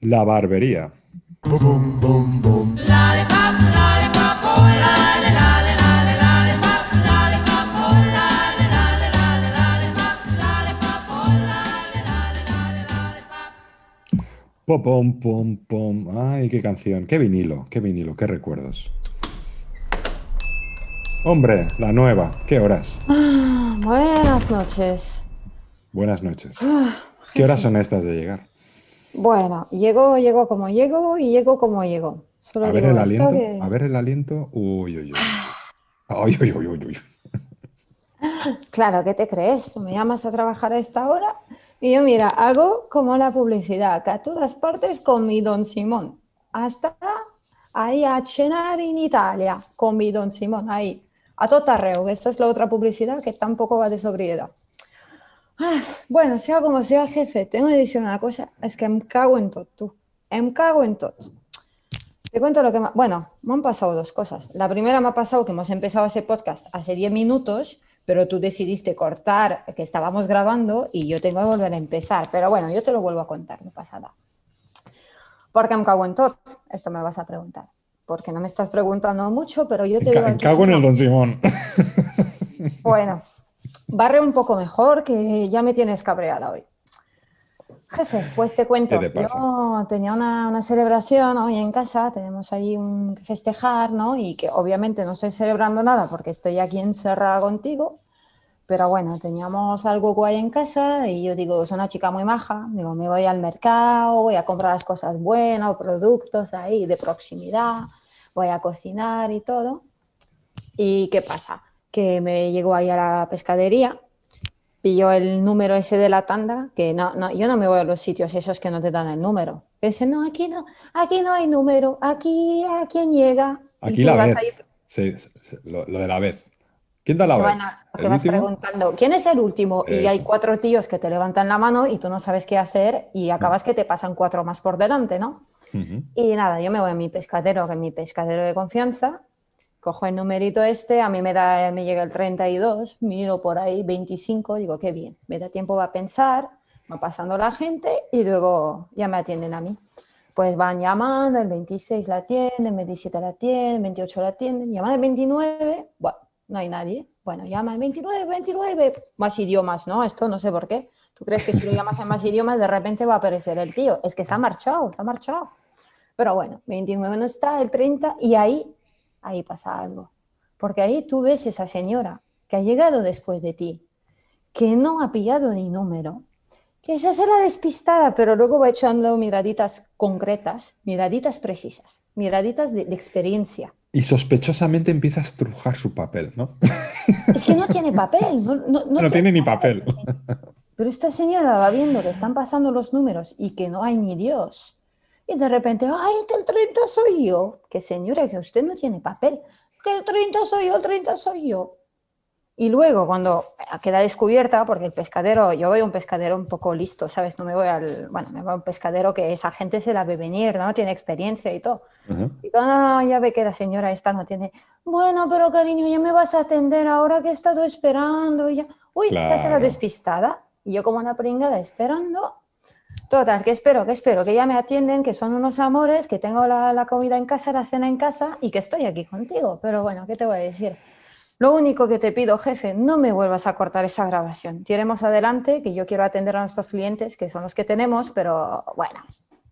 La barbería. Pom, pom, pom, pom. Ay, qué canción. Qué vinilo, qué vinilo, qué recuerdos. Hombre, la nueva. ¿Qué horas? Ah, buenas noches. Buenas noches. ¿Qué horas son estas de llegar? Bueno, llego, llego como llego y llego como llego. Solo A ver el aliento. que- A ver el aliento. Uy, uy, uy. Ay, uy, uy, uy, uy. Claro, ¿qué te crees? Tú me llamas a trabajar a esta hora y yo, mira, hago como la publicidad, que a todas partes con mi Don Simón. Hasta ahí a cenar en Italia con mi Don Simón, ahí. A totarreo, que esta es la otra publicidad que tampoco va de sobriedad. Ah, bueno, sea como sea, jefe, tengo que decir una cosa, es que em cago en todo, tú. Em cago en todo. Te cuento lo que me... Bueno, me han pasado dos cosas. La primera me ha pasado que hemos empezado ese podcast hace 10 minutos, pero tú decidiste cortar que estábamos grabando y yo tengo que volver a empezar. Pero bueno, yo te lo vuelvo a contar, no pasa nada. Porque me cago en todo, esto me vas a preguntar. Porque no me estás preguntando mucho, pero yo te digo aquí- Cago en el Don Simón. Bueno, barre un poco mejor, que ya me tienes cabreada hoy. Jefe, pues te cuento. ¿Qué te pasa? Yo tenía una, una celebración hoy en casa, tenemos ahí un que festejar, ¿no? Y que obviamente no estoy celebrando nada porque estoy aquí encerrada contigo, pero bueno, teníamos algo guay en casa y yo digo, soy una chica muy maja, digo, me voy al mercado, voy a comprar las cosas buenas, productos ahí de proximidad, voy a cocinar y todo. ¿Y qué pasa? Que me llegó ahí a la pescadería, pilló el número ese de la tanda, que no, no, yo no me voy a los sitios esos que no te dan el número. Que dicen, no, aquí no, aquí no hay número, aquí a quién llega. Aquí la vez. Sí, sí, sí, lo, lo de la vez. ¿Quién da la se vez? van a- ¿El que vas último? preguntando, ¿quién es el último? Y hay cuatro tíos que te levantan la mano y tú no sabes qué hacer y acabas que te pasan cuatro más por delante, ¿no? Y nada, yo me voy a mi pescadero, que es mi pescadero de confianza, cojo el numerito este, a mí me, da, me llega el 32, mido por ahí 25, digo, qué bien, me da tiempo a pensar, va pasando la gente y luego ya me atienden a mí. Pues van llamando, el 26 la atienden, el 27 la atienden, el 28 la atienden, llaman el 29, bueno, no hay nadie. Bueno, llama el 29, 29, más idiomas, ¿no? Esto no sé por qué. ¿Tú crees que si lo llamas en más idiomas de repente va a aparecer el tío? Es que está marchado, está marchado. Pero bueno, 29 no está, el 30, y ahí, ahí pasa algo. Porque ahí tú ves esa señora que ha llegado después de ti, que no ha pillado ni número, que esa será despistada, pero luego va echando miraditas concretas, miraditas precisas, miraditas de, de experiencia. Y sospechosamente empieza a estrujar su papel, ¿no? Es que no tiene papel. No, no, No tiene ni papel. Pero esta señora va viendo que están pasando los números y que no hay ni Dios. Y de repente, ay, que el 30 soy yo. Que señora, que usted no tiene papel. Que el 30 soy yo, el 30 soy yo. Y luego, cuando queda descubierta, porque el pescadero, yo voy a un pescadero un poco listo, ¿sabes? No me voy al. Bueno, me voy a un pescadero que esa gente se la ve venir, ¿no? Tiene experiencia y todo. Ujú. Y cuando ya ve que la señora esta no tiene, bueno, pero cariño, ya me vas a atender ahora que he estado esperando. Y ya, uy, esa será Claro. despistada. Y yo como una pringada esperando. Total, que espero, que espero, que ya me atienden, que son unos amores, que tengo la, la comida en casa, la cena en casa y que estoy aquí contigo. Pero bueno, ¿qué te voy a decir? Lo único que te pido, jefe, no me vuelvas a cortar esa grabación. Tiremos adelante, que yo quiero atender a nuestros clientes, que son los que tenemos, pero bueno,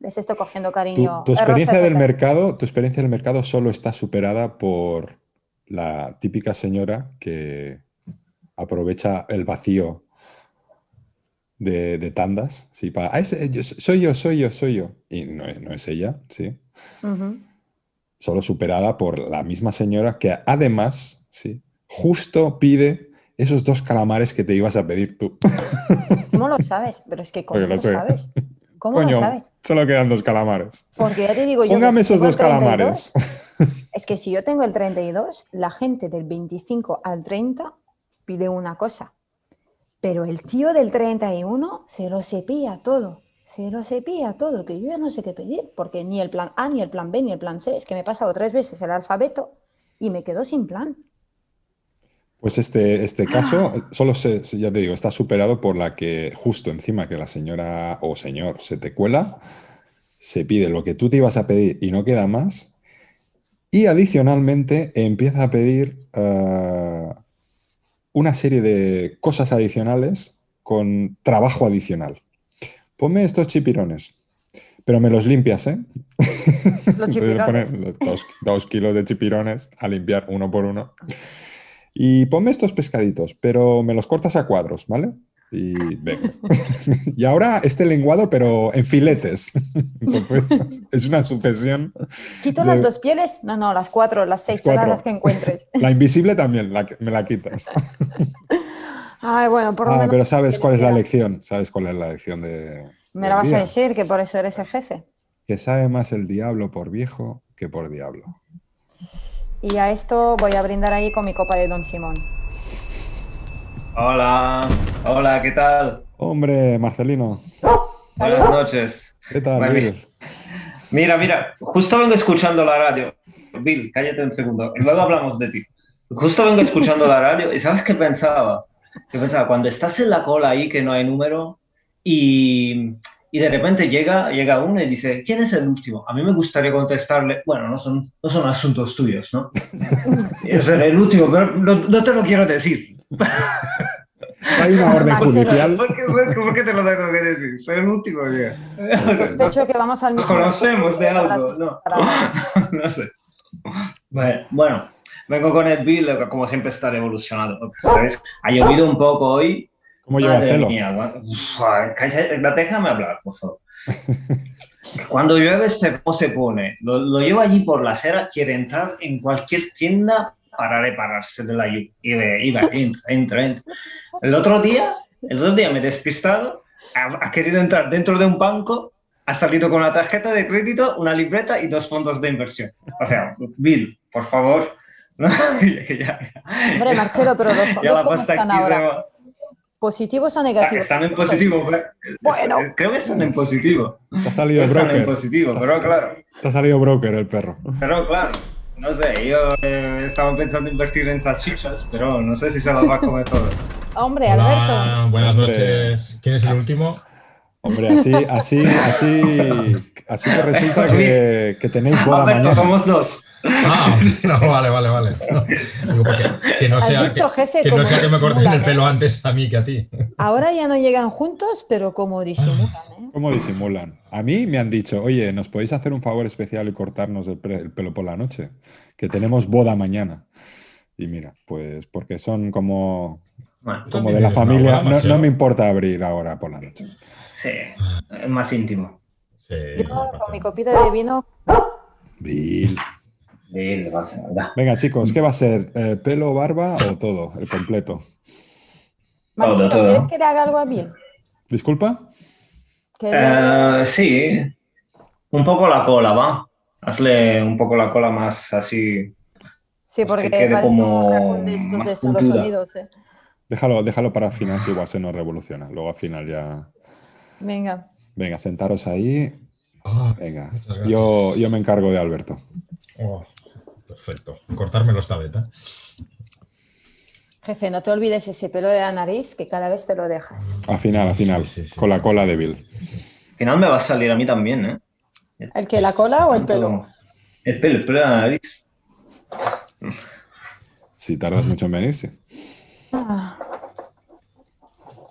les estoy cogiendo Tu, cariño. tu Es experiencia del mercado, tu experiencia del mercado solo está superada por la típica señora que aprovecha el vacío de, de tandas. Sí, para, "Ah, yo- soy yo, soy yo, soy yo. Y no es, no es ella, sí. Solo superada por la misma señora que además, sí, justo pide esos dos calamares que te ibas a pedir tú. ¿Cómo lo sabes? Pero es que ¿cómo lo sabes? ¿Cómo Coño, lo sabes? solo quedan dos calamares. Porque ya te digo yo. Póngame esos dos el 32, calamares. Es que si yo tengo el 32, la gente del 25 al 30 pide una cosa. Pero el tío del 31 se lo cepilla todo. Se lo cepilla todo, que yo ya no sé qué pedir, porque ni el plan A, ni el plan B, ni el plan C. Es que me he pasado tres veces el alfabeto y me quedo sin plan. Pues este, este caso solo se, ya te digo, está superado por la que justo encima que la señora o señor se te cuela, se pide lo que tú te ibas a pedir y no queda más. Y adicionalmente empieza a pedir eh, una serie de cosas adicionales con trabajo adicional. Ponme estos chipirones, pero me los limpias, ¿eh? Los chipirones. dos, dos kilos de chipirones a limpiar uno por uno. Y ponme estos pescaditos, pero me los cortas a cuadros, ¿vale? Y venga. y ahora este lenguado, pero en filetes. Entonces, es una sucesión. ¿Quito de- las dos pieles? No, no, las cuatro, las seis, todas cuatro. las que encuentres. La invisible también la, me la quitas. Ay, bueno, por lo Ah, menos pero sabes cuál es la lección. Sabes cuál es la lección de. Me la vas a decir, que por eso eres el jefe. Que sabe más el diablo por viejo que por diablo. Y a esto voy a brindar ahí con mi copa de Don Simón. Hola, hola, ¿qué tal? Hombre, Marcelino, Buenas noches. ¿qué tal? Bill? Mira, mira, justo vengo escuchando la radio. Bill, cállate un segundo, y luego hablamos de ti. Justo vengo escuchando la radio y ¿sabes qué pensaba? Que pensaba, cuando estás en la cola ahí que no hay número y, y de repente llega, llega uno y dice, ¿quién es el último? A mí me gustaría contestarle, bueno, no son, no son asuntos tuyos, ¿no? Yo seré el último, pero no, no te lo quiero decir. Hay una orden judicial. ¿Por qué, por te lo tengo que decir? Soy el último, ya. Sospecho que vamos al Nos mismo conocemos de algo, no. no sé. Bueno, bueno, vengo con el Bill, que como siempre está revolucionado. ¿sabes? Ha llovido un poco hoy. ¿Cómo lleva celo? mía, gua- Uf, calla- déjame hablar, por favor. Cuando llueve, se, ¿cómo se pone? Lo, lo llevo allí por la acera, quiere entrar en cualquier tienda para repararse de la lluvia. Y de, iba, entra, entra, entra. El otro día, el otro día me he despistado, ha, ha querido entrar dentro de un banco, ha salido con una tarjeta de crédito, una libreta y dos fondos de inversión. O sea, Bill, por favor. ¿no? Ya- ya- Hombre, Marcelo, pero los fondos cómo están ahora? va. ¿Positivos o Ah, negativos? Están en positivo. Bueno. Creo que están en positivo. Te ha salido Están en broker. positivo, pero claro. Te ha salido broker el perro. Pero claro, no sé, yo eh, estaba pensando invertir en salchichas, pero no sé si se las va a comer todas. Hombre, Hola, Alberto. buenas Hombre. noches. ¿Quién es el último? Hombre, así, así, así, así que resulta que, que tenéis boda Alberto, mañana. somos dos. Ah, no, vale, vale, vale. No, porque que no ¿Has sea, visto, que, jefe, que no sea que me corten disimulan, el pelo eh? antes a mí que a ti. Ahora ya no llegan juntos, pero como disimulan, ¿eh? ¿Cómo disimulan? A mí me han dicho, oye, ¿nos podéis hacer un favor especial y cortarnos el, pelo por la noche? Que tenemos boda mañana. Y mira, pues porque son como, Bueno, como de la familia, no, me importa abrir ahora por la noche. sí, es más íntimo. Sí, Yo con mi copita de vino, Bill. Sí, vas a-. Venga, chicos, ¿qué va a ser? Eh, ¿Pelo, barba o todo? El completo. Marcelo, todo. ¿quieres que le haga algo a Bill? ¿Disculpa? Eh, sí, un poco la cola, ¿va? Hazle un poco la cola más así. sí, porque que quede parece como un de estos más de Estados. Unidos. ¿eh? Déjalo, déjalo para el final, que igual se nos revoluciona. Luego al final ya. Venga. Venga, sentaros ahí. Ah, Venga, yo, yo me encargo de Alberto. oh, perfecto. Cortármelo esta vez, ¿eh? Jefe, no te olvides ese pelo de la nariz que cada vez te lo dejas. Al final, al final, Sí, sí, sí. con la cola de Bill. Al final me va a salir a mí también, ¿eh? ¿El que la cola o el pelo? El pelo, el pelo de la nariz. Si tardas mucho en venir, sí. Ah,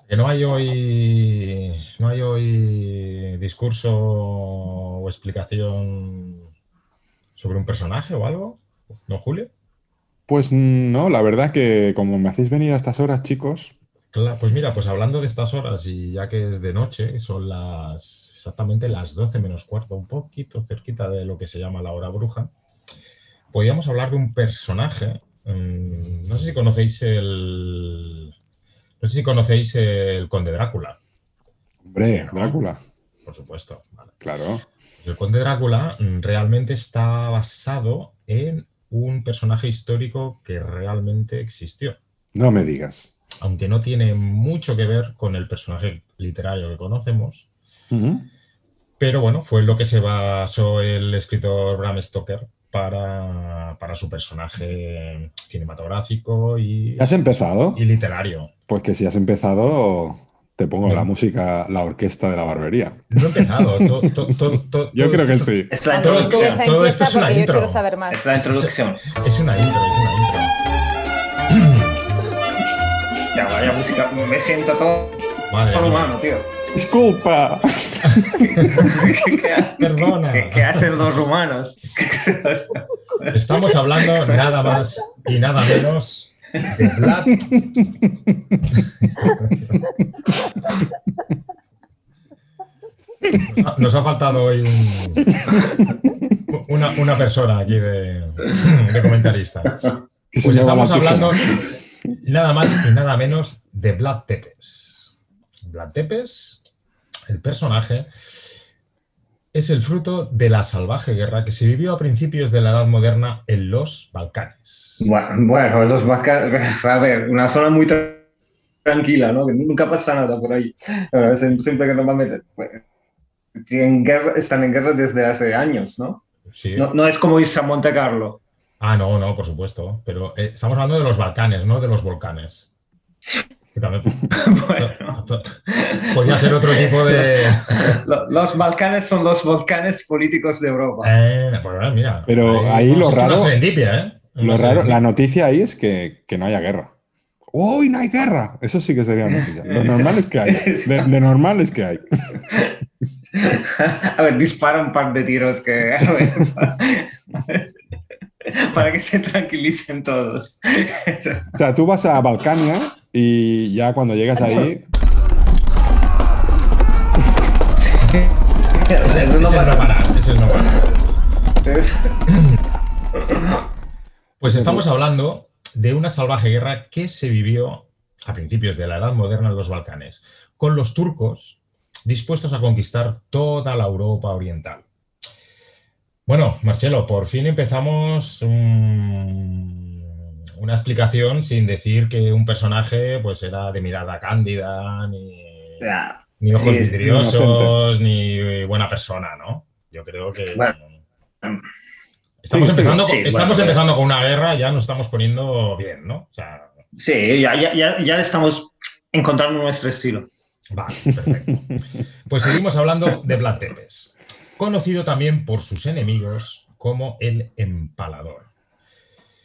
Que no hay hoy. No hay hoy discurso o explicación sobre un personaje o algo. ¿No, Julio? Pues no, la verdad que como me hacéis venir a estas horas, chicos, Pues mira, pues hablando de estas horas y ya que es de noche, son las exactamente las 12 menos cuarto, un poquito cerquita de lo que se llama la hora bruja, podríamos hablar de un personaje. mm, no sé si conocéis el. No sé si conocéis el Conde Drácula, hombre, Drácula, por supuesto. vale. claro. El Conde Drácula mm, realmente está basado en un personaje histórico que realmente existió. No me digas. aunque no tiene mucho que ver con el personaje literario que conocemos. Pero bueno, fue lo que se basó el escritor Bram Stoker para, para su personaje cinematográfico y, ¿Has empezado? y literario. Pues que si has empezado, te pongo No. la música, la orquesta de la barbería. No he empezado. to- to- to- to- Yo todo creo que sí. Es la Todo todo esto es una porque yo intro. quiero saber más. Es la introducción. Es una intro, es una intro. Ya, vaya música. Me siento todo Madre mía. humano, tío. ¡Disculpa! ¿Qué, qué ha- Perdona. qué- qué hacen los rumanos? Estamos hablando nada más y nada menos de Vlad. Nos ha faltado hoy un- una, una persona aquí de, de comentarista. Pues estamos hablando nada más y nada menos de Vlad Tepes. Vlad Tepes, el personaje, es el fruto de la salvaje guerra que se vivió a principios de la Edad Moderna en los Balcanes. Bueno, bueno, los Balcanes. A ver, una zona muy tra- tranquila, ¿no? Que nunca pasa nada por ahí. Bueno, siem- siempre que normalmente. pues, tienen guerra- están en guerra desde hace años, ¿no? Sí. No, no es como irse a Monte Carlo. Ah, no, no, por supuesto. Pero eh, estamos hablando de los Balcanes, no de los volcanes. Que también Bueno, podría ser otro tipo de. lo- los Balcanes son los volcanes políticos de Europa. Eh, pues, eh, mira. Pero ahí lo raro- ¿eh? Lo raro, la noticia ahí es que, que no haya guerra. ¡Uy, no hay guerra! Eso sí que sería noticia. Lo normal es que hay. De, de normal es que hay. A ver, dispara un par de tiros que. a ver, para, para que se tranquilicen todos. O sea, tú vas a Balcania y ya cuando llegas ahí, Ese no no para- ese no. Pues estamos hablando de una salvaje guerra que se vivió a principios de la Edad Moderna en los Balcanes, con los turcos dispuestos a conquistar toda la Europa oriental. Bueno, Marcelo, por fin empezamos un- una explicación sin decir que un personaje pues era de mirada cándida, ni, ni ojos Sí, vidriosos, ni buena persona, ¿no? Yo creo que... Bueno. Estamos, Sí, empezando, sí, con, estamos bueno, empezando con una guerra, ya nos estamos poniendo bien, ¿no? O sea, Sí, ya, ya, ya, ya estamos encontrando nuestro estilo. vale, perfecto. Pues seguimos hablando de Vlad Tepes, conocido también por sus enemigos como el Empalador.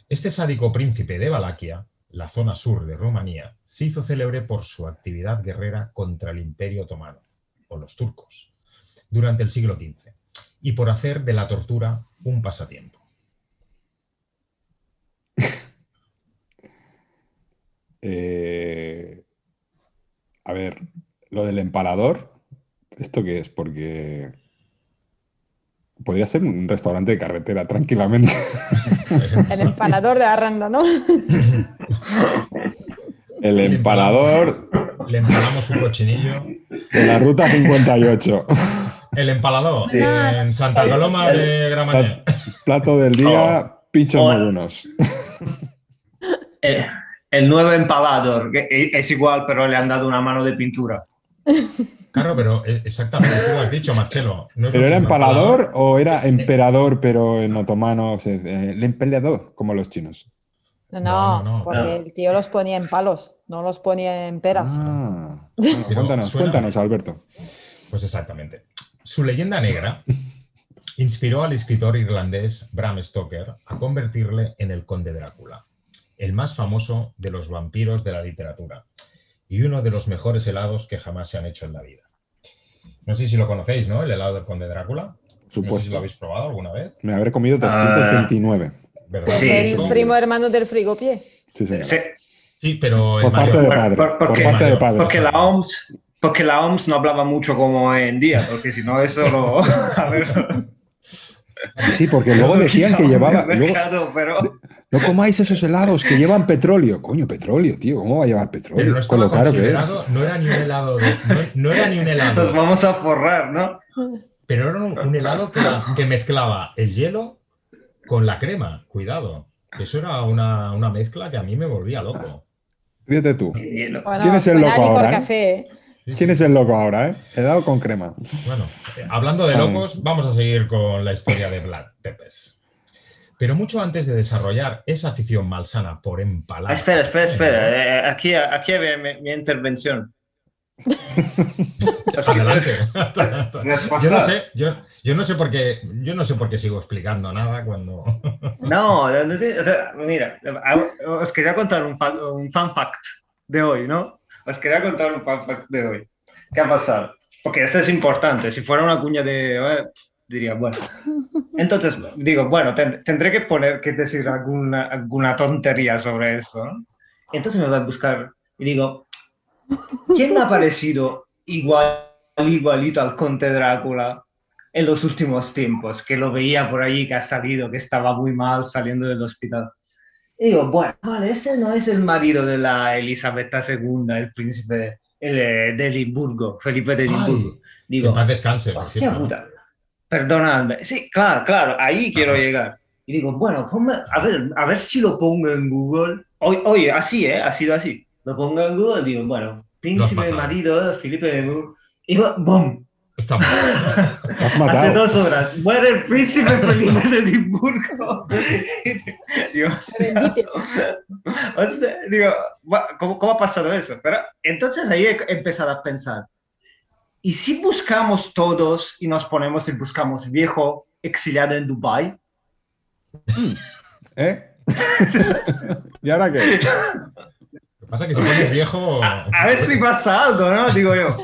Este sádico príncipe de Valaquia, la zona sur de Rumanía, se hizo célebre por su actividad guerrera contra el Imperio Otomano, o los turcos, durante el siglo XV, y por hacer de la tortura un pasatiempo. eh, a ver, lo del empalador, ¿esto qué es? Porque podría ser un restaurante de carretera tranquilamente. El empalador de Arranda, ¿no? El empalador Le empalamos un cochinillo. de la ruta 58. El empalador en Santa. Coloma de Gramañé. Plato del día, pinchos Hola. morunos. El, el nuevo empalador, que es igual, pero le han dado una mano de pintura. Claro, pero eh, exactamente tú lo has dicho, Marcelo. No ¿Pero era empalador o era emperador, pero en otomano? o sea, eh, el emperador, como los chinos. No, No, no, no, no. porque el tío los ponía en palos, no los ponía en peras. Ah, bueno, cuéntanos, suena- cuéntanos, Alberto. Pues exactamente. Su leyenda negra inspiró al escritor irlandés Bram Stoker a convertirle en el conde Drácula, el más famoso de los vampiros de la literatura y uno de los mejores helados que jamás se han hecho en la vida. No sé si lo conocéis, ¿no? El helado del conde Drácula. No sé si lo supuesto. habéis probado alguna vez. Me habré comido 329. ¿verdad? Es Sí, el primo hermano del frigopié. Sí, señor. Sí, Sí, pero el Por parte mayor. de padre. por- parte de padre. porque la OMS, porque la OMS no hablaba mucho como hoy en día, porque si no eso lo... A ver, Sí, porque luego decían que llevaba. luego, mercado, pero... no comáis esos helados que llevan petróleo. Coño, petróleo, tío. ¿Cómo va a llevar petróleo? no Con lo caro que es. considerado, no era ni un helado de, no, no era ni un Nos helado, vamos a forrar, ¿no? pero era un, un helado que, que mezclaba el hielo con la crema. Cuidado, eso era una, una mezcla que a mí me volvía loco. Ríete tú. Bueno, ¿Quién es el loco ahora, café. ¿Quién es el loco ahora, eh? Helado con crema. Bueno, eh, hablando de locos, vamos a seguir con la historia de Vlad Tepes. Pero mucho antes de desarrollar esa afición malsana por empalar. Espera, espera, espera. eh, aquí, aquí había mi, mi intervención. Yo no sé, yo, yo no sé por qué, yo no sé por qué sigo explicando nada cuando. No, mira, a- os quería contar un, un fan fact de hoy, ¿no? Os quería contar un fan fact de hoy. ¿Qué ha pasado? Porque eso es importante. Si fuera una cuña de... diría, bueno. Entonces, digo, bueno, ten- tendré que poner, que decir alguna, alguna tontería sobre eso. Entonces me voy a buscar y digo, ¿quién me ha parecido igual, igualito al Conde Drácula en los últimos tiempos? Que lo veía por allí, que ha salido, que estaba muy mal saliendo del hospital. Y digo, bueno, vale, ese no es el marido de la Elizabeth II, el príncipe el, eh, de Edimburgo, Felipe de Edimburgo. Que Digo, en paz descanse. Hostia puta. Perdonadme. Sí, claro, claro, ahí quiero Ajá. llegar. Y digo, bueno, ponme, a ver, a ver si lo pongo en Google. Oye, oye, así, ¿eh? Ha sido así. Lo pongo en Google y digo, bueno, príncipe marido de Felipe de Edimburgo. Y va- ¡bum! Está Hace dos horas. Muere el príncipe Felipe de Edimburgo. digo, o sea, digo, ¿cómo, ¿cómo ha pasado eso? Pero entonces ahí he empezado a pensar, ¿y si buscamos todos y nos ponemos y buscamos viejo exiliado en Dubai? ¿Eh? ¿Y ahora qué? Lo que pasa es que si pones viejo. A ver si pasa algo, ¿no? Digo yo.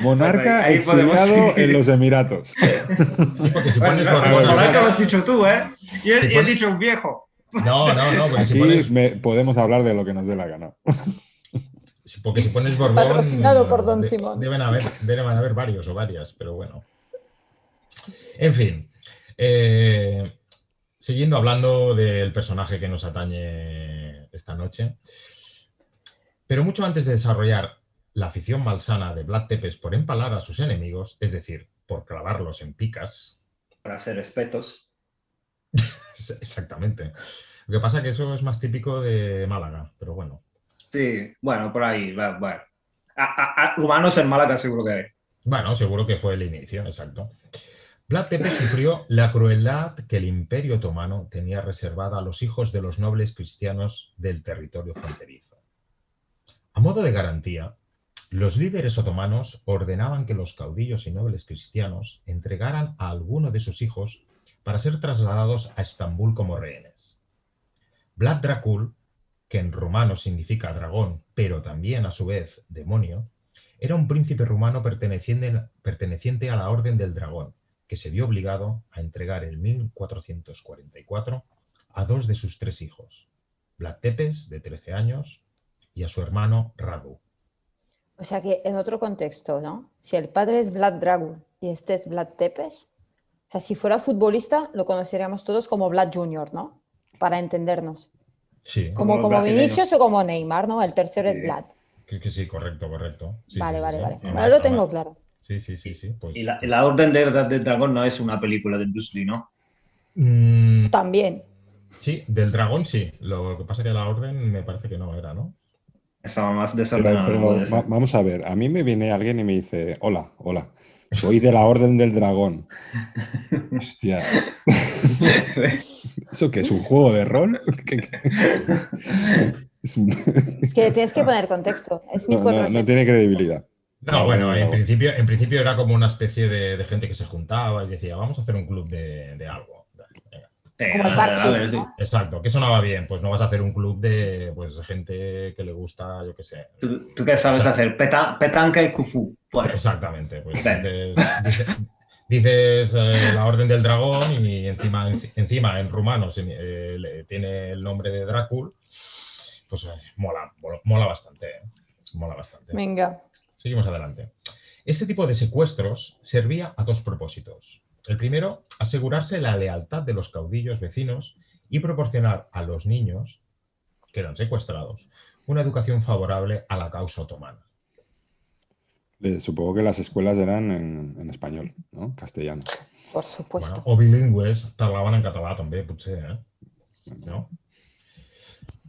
Monarca Ahí podemos exiliado en los Emiratos. Sí, porque si Bueno, pones no, Borbón ahora que lo has dicho tú, ¿eh? Y he, Si he dicho un viejo. No, no, no, porque si Aquí pones, me- podemos hablar de lo que nos dé la gana. Porque si pones Borbón. Patrocinado por Don de- Simón. Deben haber, deben haber varios o varias, pero bueno. En fin. eh, siguiendo hablando del personaje que nos atañe esta noche. Pero mucho antes de desarrollar la afición malsana de Vlad Tepes por empalar a sus enemigos, es decir, por clavarlos en picas, Para hacer respetos. exactamente. Lo que pasa es que eso es más típico de Málaga, pero bueno. Sí, bueno, por ahí, bueno. A, a- humanos en Málaga seguro que hay. Bueno, seguro que fue el inicio, exacto. Vlad Tepes sufrió la crueldad que el Imperio Otomano tenía reservada a los hijos de los nobles cristianos del territorio fronterizo. A modo de garantía, los líderes otomanos ordenaban que los caudillos y nobles cristianos entregaran a alguno de sus hijos para ser trasladados a Estambul como rehenes. Vlad Dracul, que en rumano significa dragón, pero también a su vez demonio, era un príncipe rumano perteneciente, perteneciente a la Orden del Dragón, que se vio obligado a entregar en 1444 a dos de sus tres hijos, Vlad Tepes, de 13 años, y a su hermano Radu. O sea que en otro contexto, ¿no? Si el padre es Vlad Dragul y este es Vlad Tepes, o sea, si fuera futbolista lo conoceríamos todos como Vlad Junior, ¿no? Para entendernos. Sí, Como, como. Vinicius o como Neymar, ¿no? El tercero es. Vlad. que, que sí, correcto, correcto. Sí, vale, sí, vale, sí, vale. Ahora lo tengo además- claro. Sí, sí, sí, sí. Pues, Y la, la Orden del, del Dragón no es una película de Bruce Lee, ¿no? Mm, También. sí, del dragón sí. Lo que pasa es que la orden me parece que no era, ¿no? Estaba más Pero, pero va- vamos a ver, a mí me viene alguien y me dice, hola, hola, soy de la Orden del Dragón. Hostia. ¿Eso qué es? ¿Un juego de rol? ¿Qué- qué? Es un- Es que tienes que poner contexto. Es No, no, 1400. no tiene credibilidad. No, No, bueno, no, en principio, en principio era como una especie de, de gente que se juntaba y decía, vamos a hacer un club de, de algo. Venga. Como el a ver, parche, a ver, ¿no? Exacto, que sonaba bien, pues no vas a hacer un club de pues, gente que le gusta, yo qué sé. ¿Tú, tú qué sabes hacer? Peta- petanca y. Bueno, Exactamente, pues. Dices, eh, la Orden del Dragón y encima, encima en rumano se- eh, tiene el nombre de Drácula, pues eh, mola, mola, mola bastante, mola bastante. Venga. Seguimos adelante. Este tipo de secuestros servía a dos propósitos. El primero, asegurarse la lealtad de los caudillos vecinos y proporcionar a los niños que eran secuestrados una educación favorable a la causa otomana. Eh, supongo que las escuelas eran en, en español, ¿no? Castellano. Por supuesto. Bueno, o bilingües, parlaven en català també, potser, eh? No?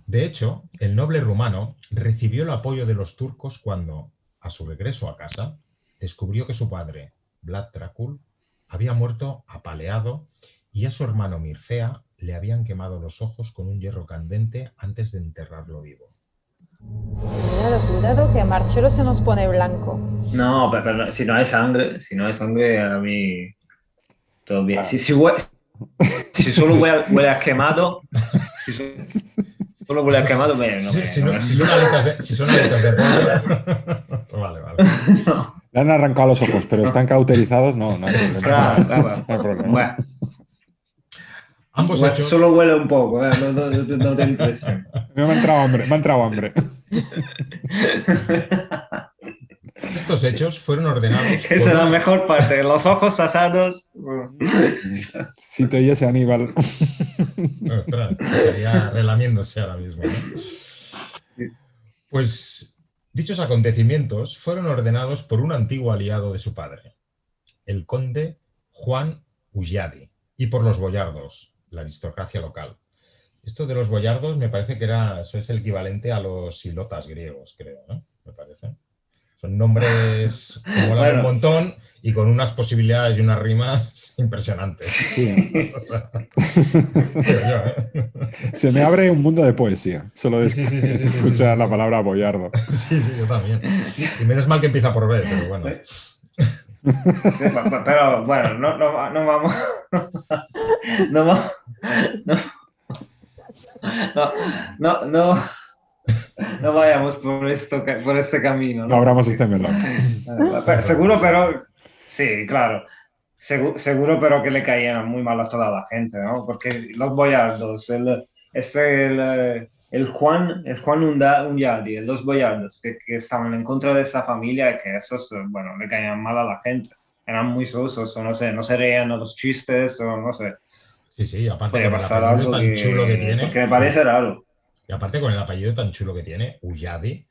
De hecho, el noble rumano recibió el apoyo de los turcos cuando, a su regreso a casa, descubrió que su padre, Vlad Dracul, había muerto apaleado y a su hermano Mircea le habían quemado los ojos con un hierro candente antes de enterrarlo vivo. Cuidado, cuidado, que Marcelo se nos pone blanco. No, pero, pero si no hay sangre, si no hay sangre, a mí todo bien. Ah. Si, si, hue- si solo huele, huele a quemado, si so- solo huele a quemado, me, no Si, me- si no si son aletas de, si son aletas de vale, vale. no. Le han arrancado los ojos, pero están cauterizados, no, no hay problema. Claro, claro. No hay problema. Bueno, Ambos bueno, hechos, solo huele un poco, eh, no, no, no, no te impresión. Me ha entrado hambre, me ha entrado hambre. estos hechos fueron ordenados. Esa es la una- mejor parte, los ojos asados. Si te oyese Aníbal. Ostras, estaría relamiéndose ahora mismo. ¿no? Pues dichos acontecimientos fueron ordenados por un antiguo aliado de su padre, el conde Juan Ulladi, y por los boyardos, la aristocracia local. Esto de los boyardos me parece que era, eso es el equivalente a los silotas griegos, creo, ¿no? Me parece. Son nombres que molan Bueno. un montón y con unas posibilidades y unas rimas impresionantes. Sí. O sea, creo yo, ¿eh? Se me abre un mundo de poesía. Solo de Sí, sí, sí, sí, sí, sí, escuchar sí. la palabra boyardo. Sí, sí, yo también. Y menos mal que empieza por B, pero bueno. Pero bueno, no, no, no vamos. No vamos. No, no, no, no vayamos por, esto, por este camino. No abramos este melón. Pero seguro, pero. Sí, claro. Segu- seguro, pero que le caían muy mal a toda la gente, ¿no? Porque los boyardos, el, este, el, eh, el Juan, el Juan Unyadi, los boyardos que, que estaban en contra de esta familia, y que esos, bueno, le caían mal a la gente. Eran muy sosos, o no sé, no se reían a los chistes, o no sé. Sí, sí, aparte Podría con el apellido algo tan que, chulo que tiene. porque me parece raro. Y aparte con el apellido tan chulo que tiene, Ulladi,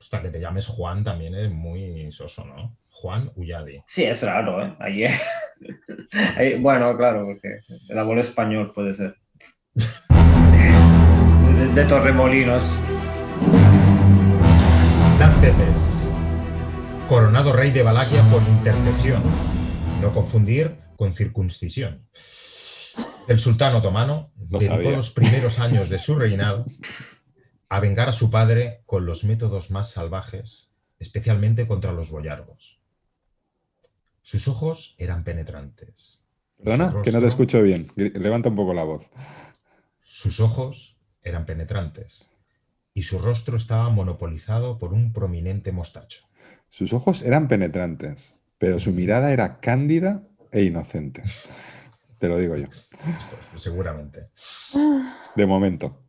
hasta que te llames Juan también es muy soso, ¿no? Juan Ulladi. Sí, es raro, ¿eh? Ahí, ahí- bueno, claro, porque el abuelo español puede ser. De, Torremolinos. Coronado rey de Valaquia por intercesión, no confundir con circuncisión. El sultán otomano Lo dedicó sabía. los primeros años de su reinado a vengar a su padre con los métodos más salvajes, especialmente contra los boyardos. Sus ojos eran penetrantes. Perdona, que no te escucho bien. Levanta un poco la voz. Sus ojos eran penetrantes y su rostro estaba monopolizado por un prominente mostacho. Sus ojos eran penetrantes, pero su mirada era cándida e inocente. Te lo digo yo. Seguramente. De momento.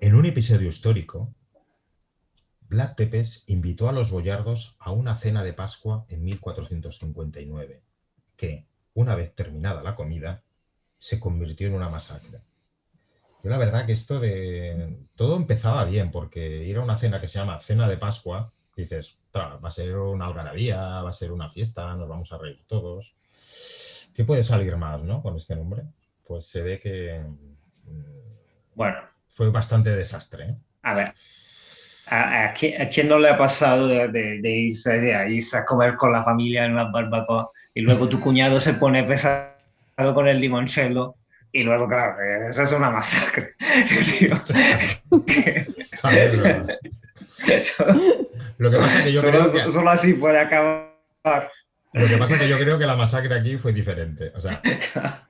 En un episodio histórico, Vlad Tepes invitó a los boyardos a una cena de Pascua en 1459, que, una vez terminada la comida, se convirtió en una masacre. Yo la verdad que esto de... Todo empezaba bien, porque ir a una cena que se llama Cena de Pascua, dices, "Tra, va a ser una algarabía, va a ser una fiesta, nos vamos a reír todos. ¿Qué puede salir más, no? Con este nombre. Pues se ve que mm, Bueno, fue bastante desastre. ¿eh? a ver. ¿A, a quién, a quién no le ha pasado de, de- de irse, de irse a comer con la familia en una barbacoa y luego tu cuñado se pone pesado con el limoncello y luego, claro, eso es una masacre. Tío, eso- Lo que pasa es que yo solo, creo que, solo así puede acabar. lo que pasa es que yo creo que la masacre aquí fue diferente. O sea,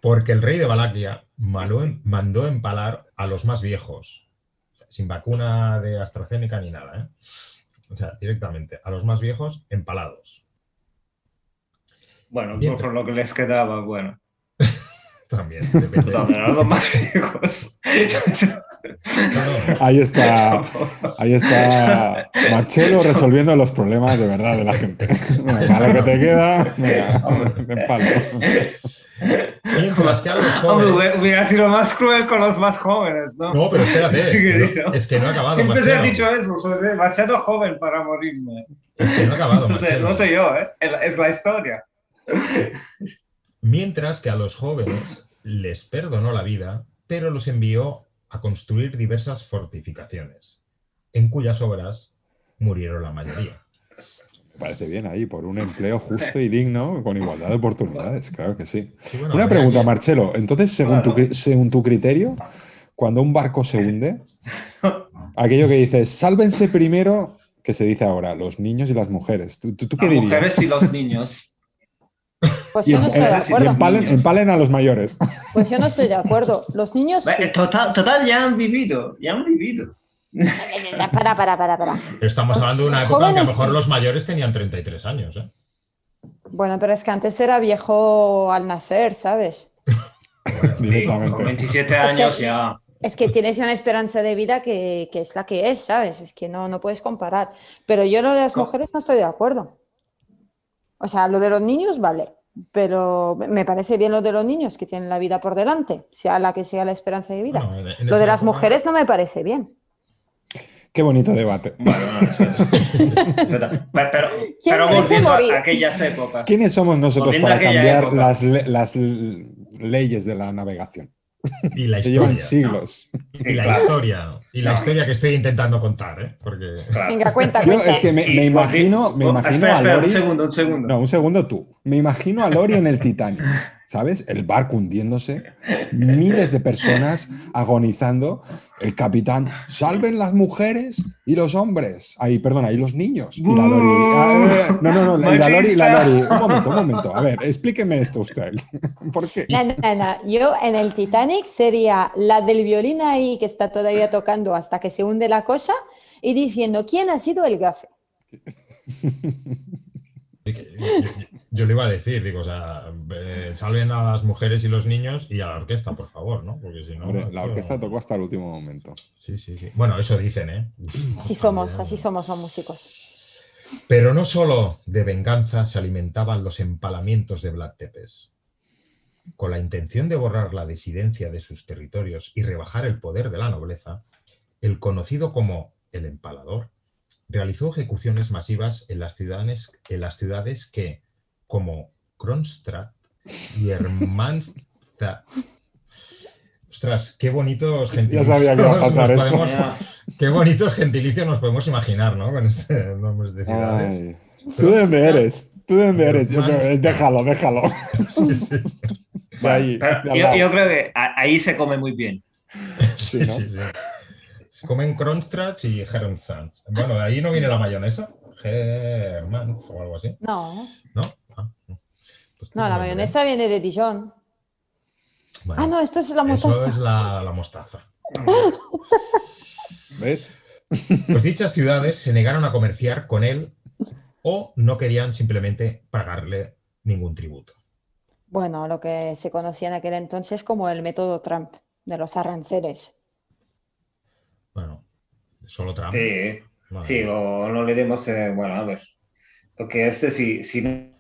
porque el rey de Valaquia mandó empalar a los más viejos, sin vacuna de AstraZeneca ni nada, ¿eh? O sea, directamente, a los más viejos empalados. Bueno, por lo que les quedaba, bueno. También, depende. No, pero los más viejos. No, no, Ahí está, ahí está Marcelo resolviendo los problemas de verdad de la gente. Venga, lo que te queda, de palo. Hombre, hubiera- sido más cruel con los más jóvenes, ¿no? No, pero espérate, no, es que no ha acabado, Siempre se ha dicho eso, soy demasiado joven para morirme. Es que no ha acabado, No sé, no sé yo, ¿eh? Es la historia. Mientras que a los jóvenes les perdonó la vida, pero los envió a construir diversas fortificaciones, en cuyas obras murieron la mayoría. Me parece bien ahí, por un empleo justo y digno, con igualdad de oportunidades, claro que sí. Sí, bueno, Una pregunta, que- Marcelo. Entonces, según tu, Claro. cri- según tu criterio, cuando un barco se hunde, aquello que dices, sálvense primero, que se dice ahora, los niños y las mujeres. ¿Tú, tú- tú qué Las dirías? mujeres y los niños. Pues yo no estoy de acuerdo. empalen, empalen a los mayores. Pues yo no estoy de acuerdo. Los niños. Total, total, ya han vivido, ya han vivido. Para, para, para, para. Estamos hablando de una Los época en que a lo jóvenes mejor los mayores tenían 33 años. ¿eh? Bueno, pero es que antes era viejo al nacer, ¿sabes? Sí, Directamente. con 27 Es que- años ya. Es que tienes una esperanza de vida que, que es la que es, ¿sabes? Es que no, no puedes comparar. Pero yo lo de las mujeres no estoy de acuerdo. O sea, lo de los niños, vale. Pero me parece bien lo de los niños que tienen la vida por delante, sea la que sea la esperanza de vida. Bueno, en- en lo de las mujeres no me parece bien. Qué bonito debate. Bueno, no, pero, pero, pero, ¿Quién pero merece volviendo morir? a aquellas épocas. ¿Quiénes somos nosotros para cambiar época. las, le- las l- leyes de la navegación? Y la Que llevan historia. siglos. Y la claro. historia. Y la No. historia que estoy intentando contar, ¿eh? Porque. Claro. Venga, cuenta, Yo cuenta. es que me, me imagino, me Oh, imagino espera, a espera, Lori. Un segundo, un segundo. No, un segundo tú. Me imagino a Lori en el Titanic, ¿sabes? El barco hundiéndose, miles de personas agonizando, el capitán, salven las mujeres y los hombres. Ahí, perdona, y los niños. Y la Lori. ah, eh, no, no, no, y la Lori, la Lori. Un momento, un momento. A ver, explíqueme esto usted. ¿Por qué? No, no, no. Yo en el Titanic sería la del violín ahí que está todavía tocando hasta que se hunde la cosa y diciendo quién ha sido el gafe. Yo, le iba a decir, digo, o sea, eh, salven a las mujeres y los niños y a la orquesta, por favor, ¿no? Porque si no. Hombre, la orquesta tocó hasta el último momento. Sí, sí, sí. Bueno, eso dicen, ¿eh? Así somos, así somos los músicos. Pero no solo de venganza se alimentaban los empalamientos de Vlad Tepes. Con la intención de borrar la disidencia de sus territorios y rebajar el poder de la nobleza, el conocido como el empalador realizó ejecuciones masivas en las ciudades, en las ciudades que, como Kronstadt y Hermannstadt. Ostras, qué bonitos Ya gentilicios. sabía que iba a pasar nos esto. podemos- Ya. Qué bonitos gentilicios nos podemos imaginar, ¿no? Con este nombres de ciudades. Ay. ¿Tú de dónde eres? ¿Tú de dónde eres? Yo creo- Hermannstadt. déjalo, déjalo. De ahí, Pero de al yo, creo que ahí se come muy bien. Sí, Sí, ¿no? sí, sí. Se comen Kronstadt y Hermannstadt. Bueno, de ahí no viene la mayonesa. Hermannstadt o algo así. No, ¿No? Ah, no. Pues no, la mayonesa viene de Dijon. Bueno, Ah, no, esto es la Eso mostaza. es la, la mostaza. ¿Ves? Pues dichas ciudades se negaron a comerciar con él o no querían simplemente pagarle ningún tributo. Bueno, lo que se conocía en aquel entonces como el método Trump de los aranceles. Bueno, solo Trump. Sí, Vale. sí, o no le demos, eh, bueno, a ver, porque este si, si no,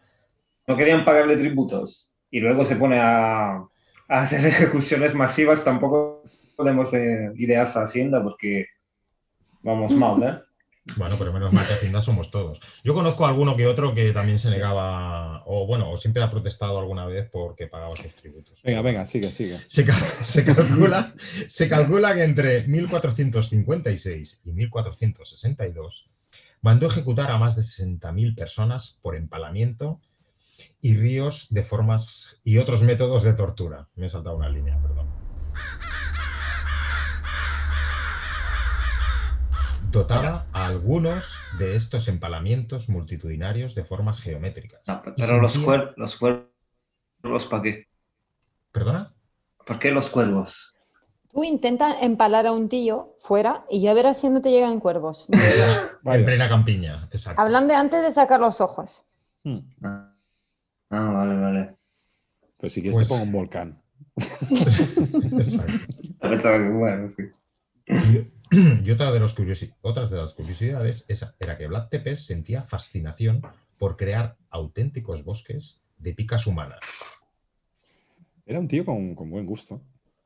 no querían pagarle tributos y luego se pone a, a hacer ejecuciones masivas, tampoco podemos eh, ideas a Hacienda porque vamos mal, ¿eh? Bueno, pero menos mal que Hacienda somos todos. Yo conozco a alguno que otro que también se negaba, o bueno, o siempre ha protestado alguna vez porque pagaba sus tributos. Venga, venga, sigue, sigue. Se, cal- se calcula, se calcula que entre 1456 y 1462 mandó ejecutar a más de 60.000 personas por empalamiento y ríos de formas y otros métodos de tortura. Me he saltado una línea, perdón. Dotaba a algunos de estos empalamientos multitudinarios de formas geométricas. No, pero los, sentía- cuer- los cuervos, ¿para qué? ¿Perdona? ¿Por qué los cuervos? Tú intenta empalar a un tío fuera y ya verás si no te llegan cuervos. Vaya. En plena campiña, exacto. Hablan de antes de sacar los ojos. Hmm. Ah, vale, vale. Pues si quieres Pues- te pongo un volcán. Bueno, sí. Y, otra de los curiosi- otras de las curiosidades esa- era que Vlad Tepes sentía fascinación por crear auténticos bosques de picas humanas. Era un tío con, con buen gusto.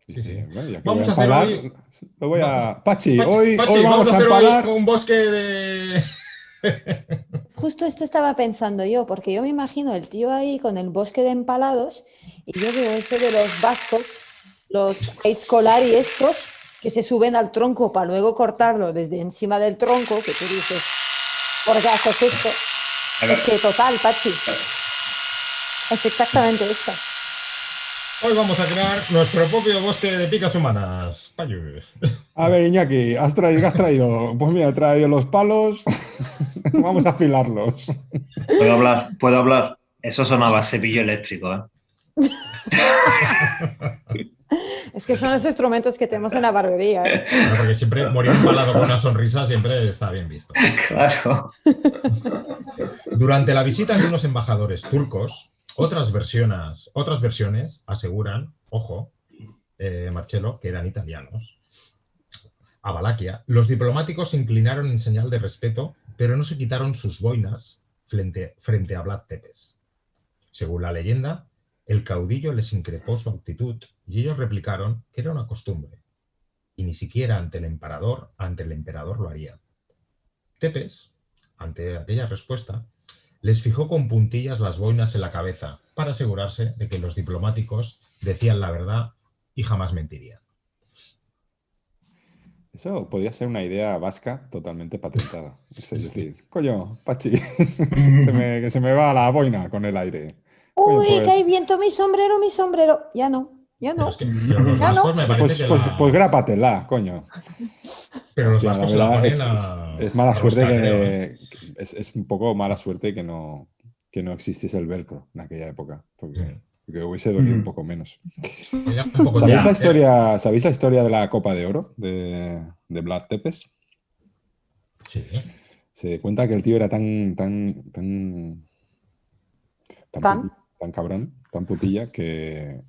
Dice, sí. bueno, Vamos voy a hacer empalar, hoy- lo voy a... Pachi, Pachi, hoy, Pachi, hoy vamos, a hacer hoy empalar... un bosque de... Justo esto estaba pensando yo, porque yo me imagino el tío ahí con el bosque de empalados y yo veo eso de los vascos, los escolar y estos, que se suben al tronco para luego cortarlo desde encima del tronco, que tú dices, ¿por qué haces esto? Es que total, Pachi. Es exactamente esto. Hoy vamos a crear nuestro propio bosque de picas humanas. Payu. A ver, Iñaki, ¿has traído, ¿qué has traído? Pues mira, he traído los palos. Vamos a afilarlos. Puedo hablar, puedo hablar. Eso sonaba cepillo eléctrico, ¿eh? Es que son los instrumentos que tenemos en la barbería. ¿eh? Bueno, porque siempre morir empalado con una sonrisa siempre está bien visto. Claro. Durante la visita de unos embajadores turcos, otras versiones, otras versiones aseguran, ojo, eh, Marcello, que eran italianos, a Valaquia, los diplomáticos se inclinaron en señal de respeto, pero no se quitaron sus boinas frente, frente a Vlad Tepes. Según la leyenda, el caudillo les increpó su actitud y ellos replicaron que era una costumbre, y ni siquiera ante el emperador, ante el emperador lo harían. Tepes, ante aquella respuesta, les fijó con puntillas las boinas en la cabeza para asegurarse de que los diplomáticos decían la verdad y jamás mentirían. Eso podría ser una idea vasca totalmente patentada. Es decir, coño, Pachi, se me- que se me va la boina con el aire. Uy, pues- que hay viento, mi sombrero, mi sombrero. Ya no, ya no. es que- Ya no. me Pues, pues, la- pues grápatela, coño. pero los Hostia, la la verdad ponen es, es- mala suerte ¿eh? que- es, es un poco mala suerte que no, que no existiese el velcro en aquella época. Porque, porque hubiese dolido un Mm. poco menos. Un poco ¿Sabéis ya, la eh, historia, ¿Sabéis la historia de la Copa de Oro de, de Vlad Tepes? Sí. Se cuenta que el tío era tan, tan, tan, tan, tan cabrón, tan putilla, que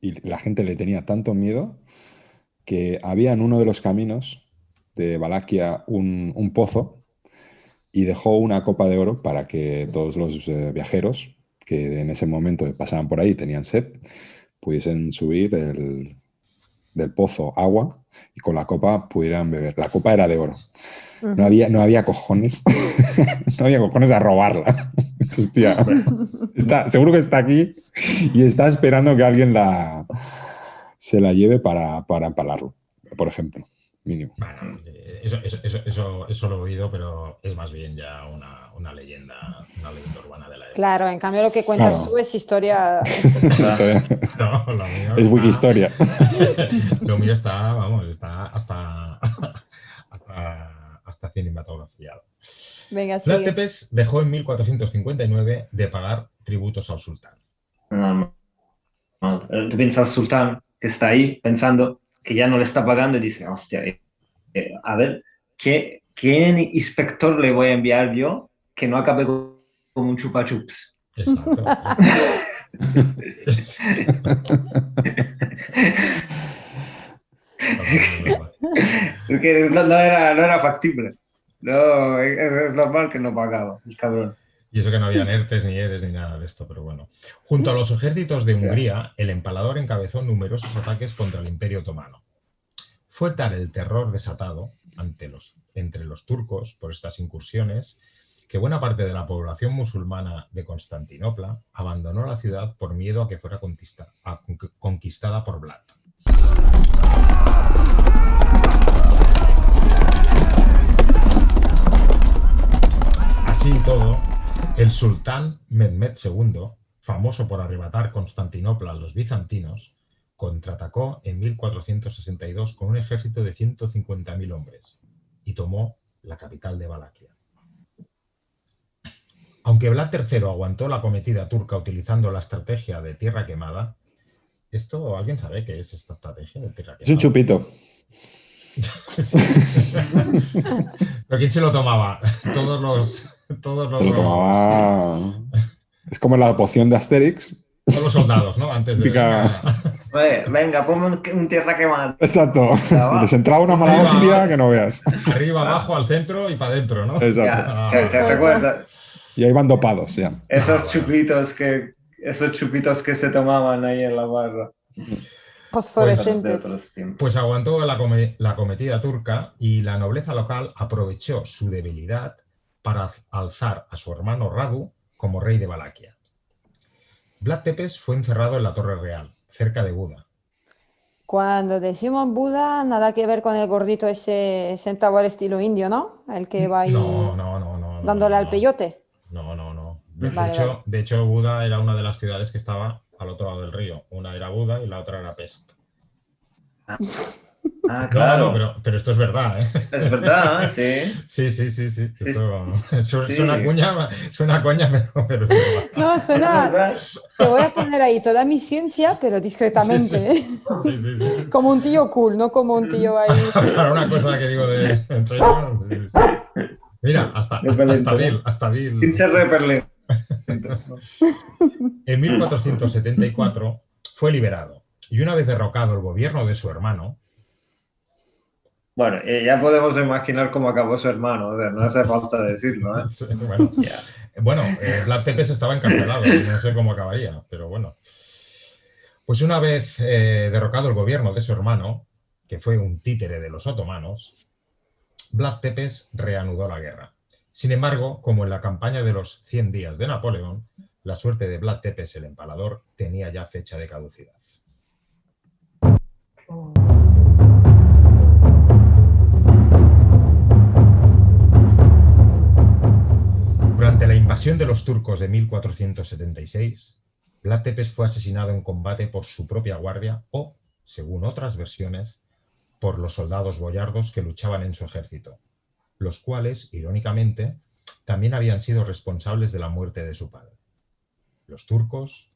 y la gente le tenía tanto miedo que había en uno de los caminos de Valaquia un, un pozo y dejó una copa de oro para que todos los eh, viajeros que en ese momento pasaban por ahí y tenían sed pudiesen subir el- del pozo agua y con la copa pudieran beber. La copa era de oro. No había, no había cojones. no había cojones a robarla. Hostia. Está, seguro que está aquí y está esperando que alguien la, se la lleve para, para empalarlo, por ejemplo. Mínimo. Bueno, eh, eso, eso, eso, lo he oído, pero es más bien ya una, una leyenda, una leyenda urbana de la época. Claro, en cambio lo que cuentas Claro. tú es historia. No, lo mío es está- wiki historia. Lo mío está, vamos, está hasta, hasta, hasta cinematografiado. Venga, sigue. Tepes dejó en 1459 de pagar tributos al sultán. No, Tú piensas sultán que está ahí pensando que ya no le está pagando y dice, hostia, eh, a ver, ¿qué, ¿qué inspector le voy a enviar yo que no acabe con, con un chupa chups? Exacto. Porque no, no era, no era factible. No, es, es normal que no pagaba, el cabrón. Y eso que no había ERTES ni ERES ni nada de esto, pero bueno. Junto a los ejércitos de Hungría, el empalador encabezó numerosos ataques contra el Imperio Otomano. Fue tal el terror desatado entre los turcos por estas incursiones que buena parte de la población musulmana de Constantinopla abandonó la ciudad por miedo a que fuera conquistada por Vlad. Así y todo, el sultán Mehmed II, famoso por arrebatar Constantinopla a los bizantinos, contraatacó en 1462 con un ejército de 150.000 hombres y tomó la capital de Valaquia. Aunque Vlad III aguantó la cometida turca utilizando la estrategia de tierra quemada, ¿esto alguien sabe qué es esta estrategia de tierra Es un quemada? chupito. ¿Pero quién se lo tomaba? Todos los, todos los, Se lo tomaba. Es como la poción de Asterix. todos los soldados, ¿no? Antes de... Pica- Oye, venga, ponme un, un tierra quemada. Exacto. Les entraba una mala Arriba. hostia que no veas. Arriba, abajo, al centro y para adentro, ¿no? Exacto. Ya, Ah, ¿te, te recuerdas? Y ahí van dopados ya. Esos chupitos que, esos chupitos que se tomaban ahí en la barra. Fosforescentes. Pues aguantó la, come- la cometida turca y la nobleza local aprovechó su debilidad para alzar a su hermano Radu como rey de Valaquia. Vlad Tepes fue encerrado en la Torre Real, cerca de Buda. Cuando decimos Buda, nada que ver con el gordito ese sentado al estilo indio, ¿no? El que va ahí No, no, no, no. no, dándole no, al peyote. No, no, no. De, Vale, hecho, vale. de hecho, Buda era una de las ciudades que estaba al otro lado del río. Una era Buda y la otra era Pest. Ah, No, claro. pero, pero esto es verdad, ¿eh? Es verdad, sí. Sí, sí, sí, sí. Sí. Esto, Sí. Suena cuña, suena coña, pero, pero. No, Es suena. verdad. Te voy a poner ahí toda mi ciencia, pero discretamente. Sí, ¿eh? Sí, sí, sí. Como un tío cool, no como un tío ahí. Para una cosa que digo de. Mira, hasta, hasta. Bill, hasta Bill. Sin ser repelente. En 1474 fue liberado y una vez derrocado el gobierno de su hermano, Bueno, eh, ya podemos imaginar cómo acabó su hermano, o sea, no hace falta decirlo, ¿eh? bueno. Bueno, eh, Vlad Tepes estaba encarcelado, no sé cómo acabaría, pero bueno. Pues una vez eh, derrocado el gobierno de su hermano, que fue un títere de los otomanos, Vlad Tepes reanudó la guerra. Sin embargo, como en la campaña de los 100 días de Napoleón, la suerte de Vlad Tepes el empalador tenía ya fecha de caducidad. Durante la invasión de los turcos de 1476, Vlad Tepes fue asesinado en combate por su propia guardia o, según otras versiones, por los soldados boyardos que luchaban en su ejército, los cuales, irónicamente, también habían sido responsables de la muerte de su padre. Los turcos,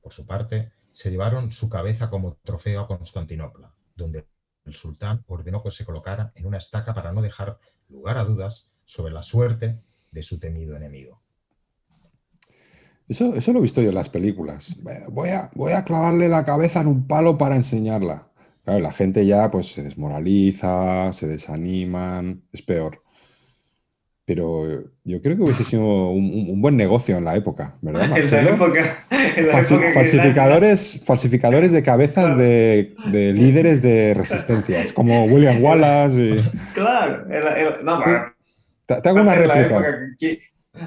por su parte, se llevaron su cabeza como trofeo a Constantinopla, donde el sultán ordenó que se colocara en una estaca para no dejar lugar a dudas sobre la suerte de su temido enemigo. Eso, eso lo he visto yo en las películas. Voy a, voy a clavarle la cabeza en un palo para enseñarla. Claro, la gente ya pues se desmoraliza, se desaniman, es peor. Pero yo creo que hubiese sido un, buen negocio en la época, ¿verdad, En la época, en la Falsi- época que- falsificadores, falsificadores de cabezas de, de líderes de resistencias, como William Wallace. y- Claro, no, pero Te, te hago una réplica. que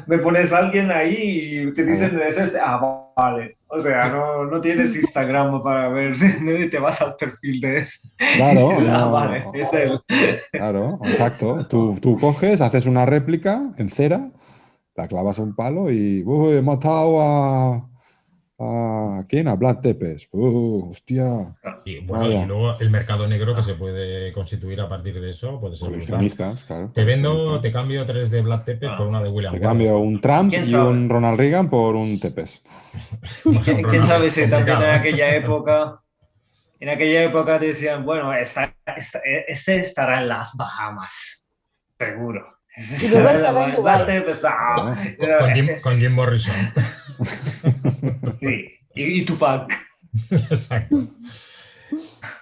me pones a alguien ahí y te dicen, es, ah, vale. O sea, no, no tienes Instagram para ver, te vas al perfil de ese. Claro, Ah, no, vale, es él. claro, exacto. Tú, tú coges, haces una réplica en cera, la clavas a un palo y "Uy, he matado a, a ¿quién? A Vlad Tepes. Uh, hostia, Y, bueno, Vaya. y luego el mercado negro que se puede constituir a partir de eso puede ser coleccionistas, claro. Te vendo, te cambio tres de Vlad Tepes Ah. por una de William Te cambio un Trump ¿Quién y sabe? un Ronald Reagan por un Tepes. ¿Quién, quién sabe si también en aquella época, en aquella época decían, bueno, esta, esta- este estará en las Bahamas, seguro. Y luego estará en Dubái. Ah, Con, con Jim Morrison. sí. Y, y Tupac. Exacto.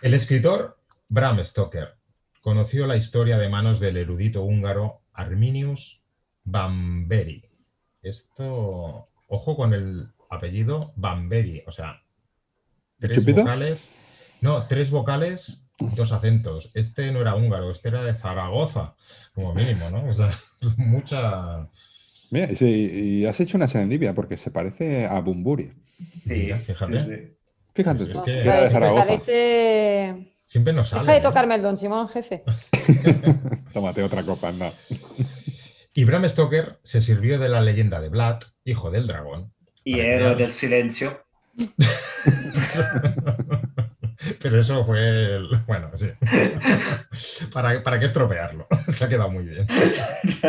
El escritor Bram Stoker conoció la historia de manos del erudito húngaro Arminius Bamberi. Esto, ojo con el apellido Bamberi, o sea, tres ¿Chupito? vocales, no, tres vocales, dos acentos. Este no era húngaro, este era de Zaragoza, como mínimo, ¿no? O sea, mucha. Mira, y, sí, y has hecho una serendipia porque se parece a Bumburi. Sí, fíjate. sí, sí. Fíjate Pues tú, es que que- era de Parece- Siempre nos sale. Deja de ¿no? tocarme el don Simón, jefe. Tómate otra copa, anda. Y Bram Stoker se sirvió de la leyenda de Vlad, hijo del dragón. Y héroe crear- del silencio. Pero eso fue, el- bueno, sí. ¿Para, ¿Para qué estropearlo? Se ha quedado muy bien.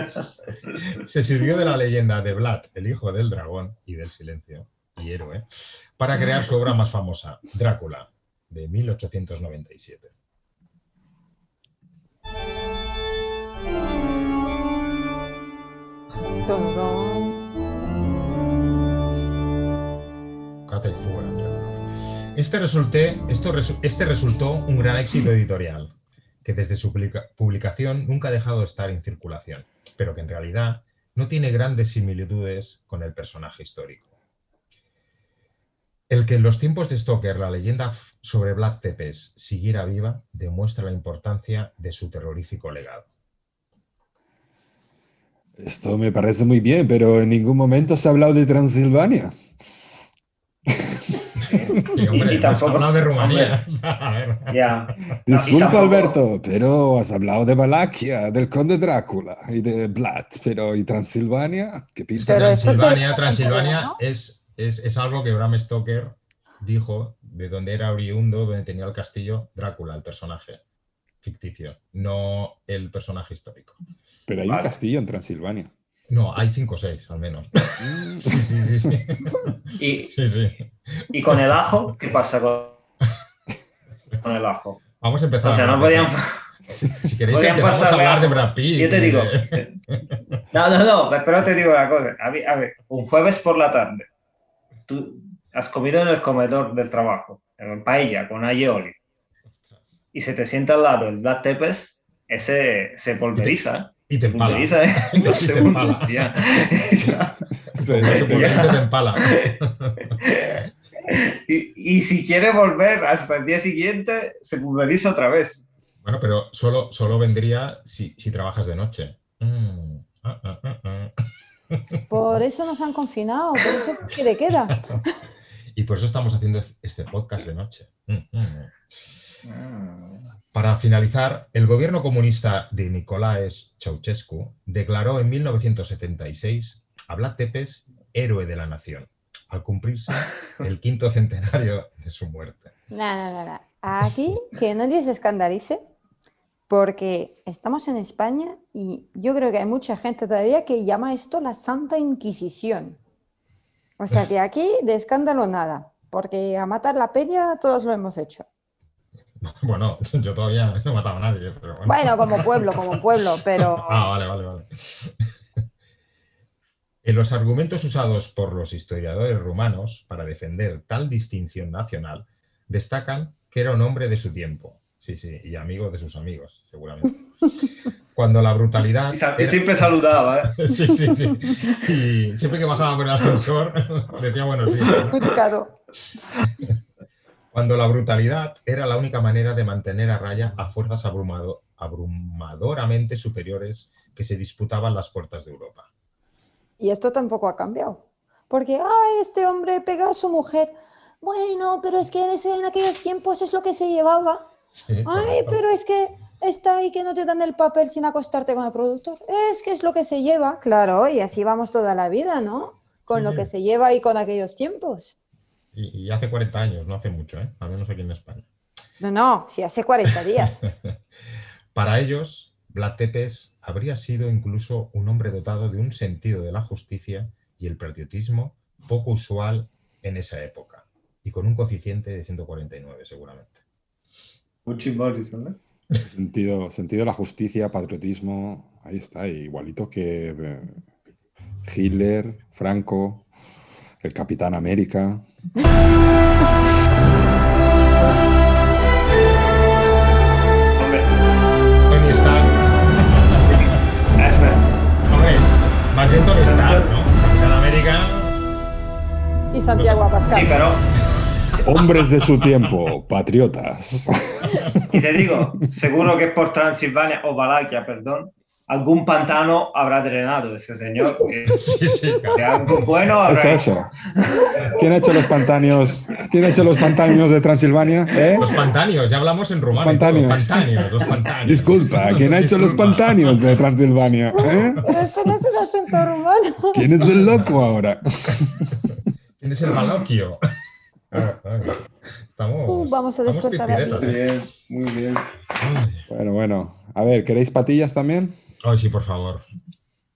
Se sirvió de la leyenda de Vlad, el hijo del dragón y del silencio, y héroe, para crear su obra más famosa, Drácula, de 1897. Dun, dun. Cata y fuga. Este, resulté, esto resu- este resultó un gran éxito editorial, que desde su publica- publicación nunca ha dejado de estar en circulación, pero que en realidad no tiene grandes similitudes con el personaje histórico. El que en los tiempos de Stoker la leyenda sobre Vlad Tepes siguiera viva demuestra la importancia de su terrorífico legado. Esto me parece muy bien, pero en ningún momento se ha hablado de Transilvania. Sí, hombre, Y tampoco- hablado de Rumanía. Ya. Disculpa, tampoco- Alberto, pero has hablado de Valaquia, del conde Drácula y de Vlad, pero ¿y Transilvania? ¿Qué pinta? Pero Transilvania, Transilvania ¿no? es, es, es algo que Bram Stoker dijo de donde era oriundo, donde tenía el castillo Drácula, el personaje ficticio, no el personaje histórico. Pero hay un castillo en Transilvania. No, hay cinco o seis al menos. Mm, Sí, sí, sí. sí. Y, sí, sí. y con el ajo, ¿qué pasa con, con el ajo? Vamos a empezar. O sea, no podían. Si queréis, empezamos a hablar de. Brad Pitt. Yo te digo. de- No, no, no, pero te digo una cosa. A ver, a ver, un jueves por la tarde, tú has comido en el comedor del trabajo, en paella con aioli, y se te sienta al lado el Black Tepes, ese se pulveriza. Y te empala. ¿eh? Y te empala. sí, te y, y si quiere volver hasta el día siguiente, se pulveriza otra vez. Bueno, pero solo, solo vendría si, si trabajas de noche. Mm. Ah, ah, ah, ah. Por eso nos han confinado, por eso que de queda. Y por eso estamos haciendo este podcast de noche. Mm, mm. Para finalizar, el gobierno comunista de Nicolaes Ceausescu declaró en 1976 a Vlad Tepes héroe de la nación, al cumplirse el quinto centenario de su muerte. No, no, no, no. Aquí que nadie se escandalice, porque estamos en España y yo creo que hay mucha gente todavía que llama esto la Santa Inquisición. O sea que aquí de escándalo nada, porque a matar la peña todos lo hemos hecho. Bueno, yo todavía no he matado a nadie, pero bueno. Bueno, como pueblo, como pueblo, pero Ah, vale, vale, vale. En los argumentos usados por los historiadores rumanos para defender tal distinción nacional, destacan que era un hombre de su tiempo. Sí, sí, y amigo de sus amigos, seguramente. Cuando la brutalidad. Y, y era- siempre saludaba, ¿eh? Sí, sí, sí. Y siempre que bajaba por el ascensor, decía buenos días. ¿no? Cuando la brutalidad era la única manera de mantener a raya a fuerzas abrumado- abrumadoramente superiores que se disputaban las puertas de Europa. Y esto tampoco ha cambiado. Porque, ay, este hombre pega a su mujer. Bueno, pero es que en, aquellos tiempos es lo que se llevaba. Sí, Ay, pero es que está ahí que no te dan el papel sin acostarte con el productor. Es que es lo que se lleva. Claro, y así vamos toda la vida, ¿no? Con Sí, lo que se lleva y con aquellos tiempos. Y, y hace 40 años, no hace mucho, ¿eh? al menos aquí en España. No, no, si hace 40 días. Para ellos, Vlad Tepes habría sido incluso un hombre dotado de un sentido de la justicia y el patriotismo poco usual en esa época, y con un coeficiente de 149 seguramente. Mucho ¿no? Sentido, sentido de la justicia, patriotismo, ahí está, igualito que eh, Hitler, Franco, el Capitán América. Hombre, Tony Stark, hombre, más bien Tony Stark, ¿no? Capitán América, Y Santiago Sí, Abascal. pero Hombres de su tiempo, patriotas. y te digo, seguro que por Transilvania o Valaquia, perdón, algún pantano habrá drenado ese señor. Que, sí, sí, claro. algo bueno habrá Eso, hecho. eso. ¿Quién ha hecho los pantáneos? ¿Quién ha hecho los pantáneos de Transilvania? ¿Eh? Los pantáneos, ya hablamos en rumano. todo, pantáneos. Los pantáneos, los pantáneos. Disculpa, ¿quién ha hecho los pantáneos de Transilvania? ¿Eh? Esto no es el acento rumano. ¿Quién es el loco ahora? ¿Quién es el Baloquio? Ah, ah. Estamos, Uh, vamos a despertar a pispiretas, Muy ¿eh? bien, muy bien. Bueno, bueno. A ver, ¿queréis patillas también? Ay, sí, por favor.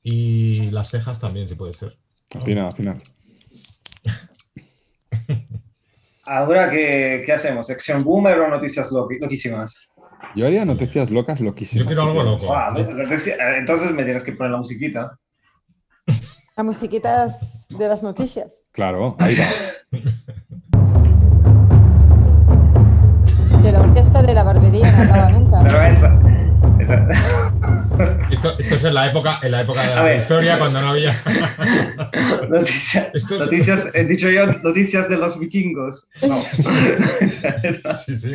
Y las cejas también, si puede ser. Al final, al final. Ahora, ¿qué, qué hacemos? ¿Sección boomer o noticias loquísimas? Yo haría noticias locas loquísimas. Yo quiero algo loco. Ah, noticia- eh, entonces me tienes que poner la musiquita. La musiquita de las noticias. Claro, ahí va. De la orquesta de la barbería no acaba nunca. Pero esa. esa. Esto, esto es en la época, en la época de la ver. historia cuando no había. Noticia- Esto es- noticias, he dicho yo, noticias de los vikingos. No. Sí, sí.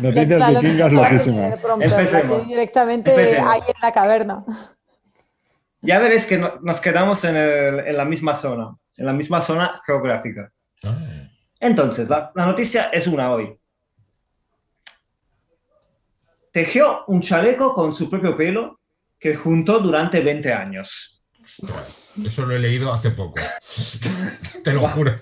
Noticias Claro, vikingas loquísimas. la Empecemos. directamente Empecemos. ahí en la caverna. ya veréis que no- nos quedamos en, el- en la misma zona, en la misma zona geográfica. Ah, Entonces, la, la noticia es una hoy. Tejió un chaleco con su propio pelo que juntó durante 20 años. Eso lo he leído hace poco. Te lo juro.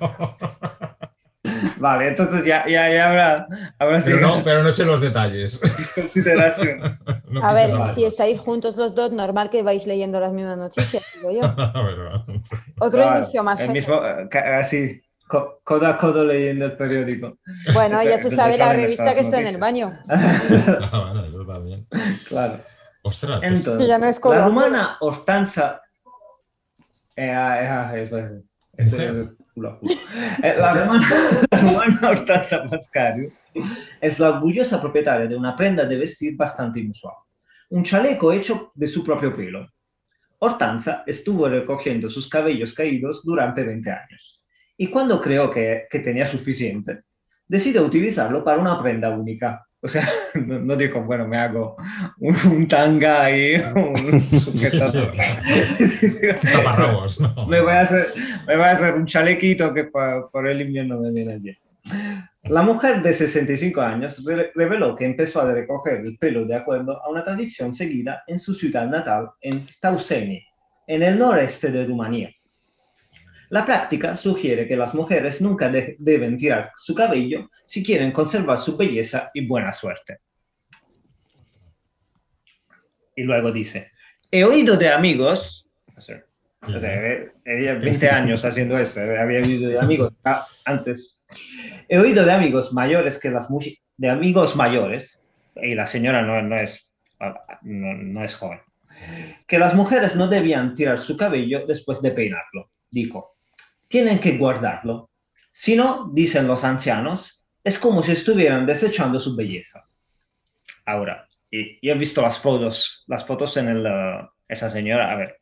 Vale, entonces ya, ya, ya habrá, habrá Pero no, pero no sé los detalles. consideración. No A ver, si estáis juntos los dos, normal que vais leyendo las mismas noticias, digo yo. Otro Claro, inicio más el mismo, eh, así, co- codo a codo leyendo el periódico. Bueno, ya se ¿Dónde sabe la revista que está en el baño. Ah, bueno, eso también. Claro. Ostras, pues, Entonces, Ya no es la rumana Hortanza. Eh, ah, eh, es- es- es- Mujer. es culo a culo. Eh, La rumana Hortanza Mascario es la orgullosa propietaria de una prenda de vestir bastante inusual. Un chaleco hecho de su propio pelo. Hortanza estuvo recogiendo sus cabellos caídos durante 20 años y cuando creyó que, que tenía suficiente, decidió utilizarlo para una prenda única. O sea, no, no dijo, bueno, me hago un, un tanga y un sujetador. taparrabos, ¿no? me, voy a hacer, me voy a hacer un chalequito que pa- por el invierno me viene bien. La mujer de 65 años re- reveló que empezó a recoger el pelo de acuerdo a una tradición seguida en su ciudad natal, en Stauseni, en el noreste de Rumanía. La práctica sugiere que las mujeres nunca de- deben tirar su cabello si quieren conservar su belleza y buena suerte. Y luego dice, he oído de amigos, o sea, o sea, eh, ella 20 años haciendo eso, había oído de amigos ah, antes. He oído de amigos mayores que las mujeres, de amigos mayores, y la señora no, no es, no, no es joven, que las mujeres no debían tirar su cabello después de peinarlo. Dijo, tienen que guardarlo. Si no, dicen los ancianos, es como si estuvieran desechando su belleza. Ahora, y, y he visto las fotos, las fotos en el, uh, esa señora, a ver,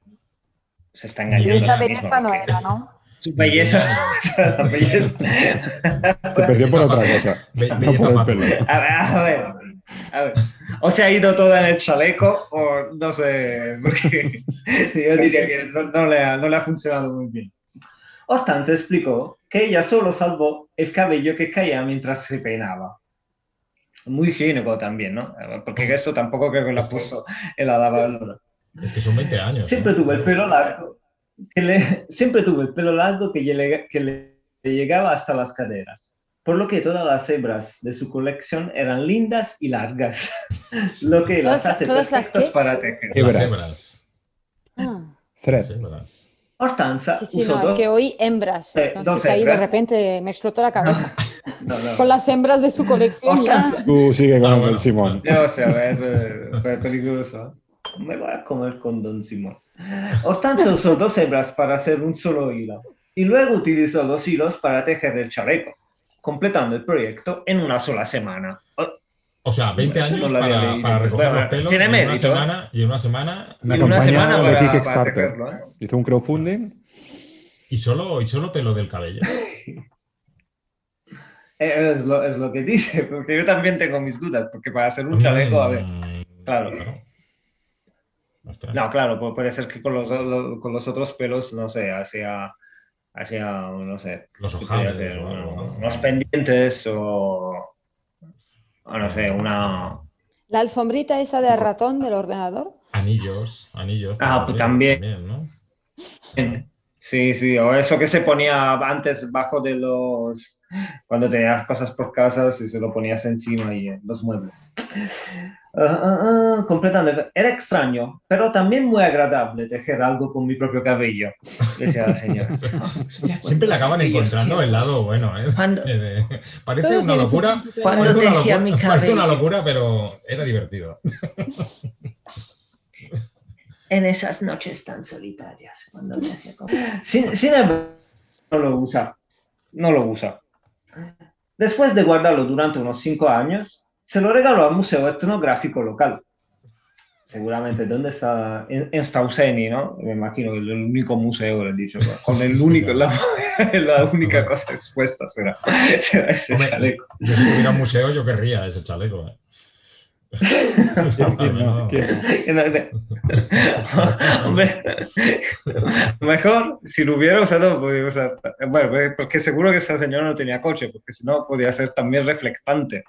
se está Y engañando. esa a sí misma, belleza no porque era, ¿no? Su belleza, la belleza. Se perdió por otra cosa, Be- no por el pelo. A ver, a ver, a ver. O se ha ido toda en el chaleco, o no sé, porque yo diría que no, no le ha, no le ha funcionado muy bien. Hortense explicó que ella solo salvó el cabello que caía mientras se peinaba. Muy higiénico también, ¿no? Porque eso tampoco creo que lo ha puesto en la lavadora. Es que son 20 años. Siempre ¿eh? tuvo el pelo largo, que le, siempre tuvo el pelo largo que, le, que le llegaba hasta las caderas, por lo que todas las hebras de su colección eran lindas y largas, lo que las ¿Todas- hace todas las perfectas qué? para tejer. Hebras. Las hebras. Ah, Thread. Sí, hebras. Hortanza sí, sí, no, es dos- que hoy hembras. Sí, Entonces ahí de repente me explotó la cabeza. no, no. Con las hembras de su colección ya. Hortense- Tú sigue con Ah, el bueno. del Simón. No, o sea, es eh, fue peligroso. Me voy a comer con Don Simón. Hortense usó dos hebras para hacer un solo hilo y luego utilizó los hilos para tejer el chaleco, completando el proyecto en una sola semana. O sea, 20 Eso no años para, para recoger Bueno, los pelos tiene y, una mérito, ¿eh? semana, y una semana Una y campaña de para- para Kickstarter. tejerlo, ¿eh? Hizo un crowdfunding. y solo, y solo pelo del cabello. Eh, Es lo, es lo que dice, porque yo también tengo mis dudas, porque para hacer un chaleco, a ver. Mm, Claro. No, claro, pu- puede ser que con los, lo- con los otros pelos, no sé, hacía, hacía no sé, Los ¿qué podría ojales unos pendientes o no sé, una... La alfombrita esa de ratón del ordenador. Anillos, anillos. Ah, pues también. ¿no? Sí, sí, o eso que se ponía antes bajo de los... Cuando tenías cosas por casas y se lo ponías encima y en los muebles. Ah, ah, ah, completando. Era extraño, pero también muy agradable tejer algo con mi propio cabello, decía la señora. Siempre le acaban encontrando el lado bueno, ¿eh? Cuando- Eh, Parece una locura. Cuando parece una tejía locura- mi parece una cabello. locura, pero era divertido. En esas noches tan solitarias, cuando me hacía Sin, sin embargo, no lo usa. No lo usa. Después de guardarlo durante unos cinco años, se lo regaló al Museo Etnográfico local. Seguramente, ¿dónde está? En, en Stauseni, ¿no? Me imagino que el único museo, le he dicho, con el único, la, la única cosa expuesta será, será ese Hombre, chaleco. Si tuviera un museo, yo querría ese chaleco. ¿eh? ¿Quién no? ¿Quién no? Hombre, mejor si lo hubiera usado, podía usar. Bueno, pues, porque seguro que esa señora no tenía coche, porque si no podía ser también reflectante.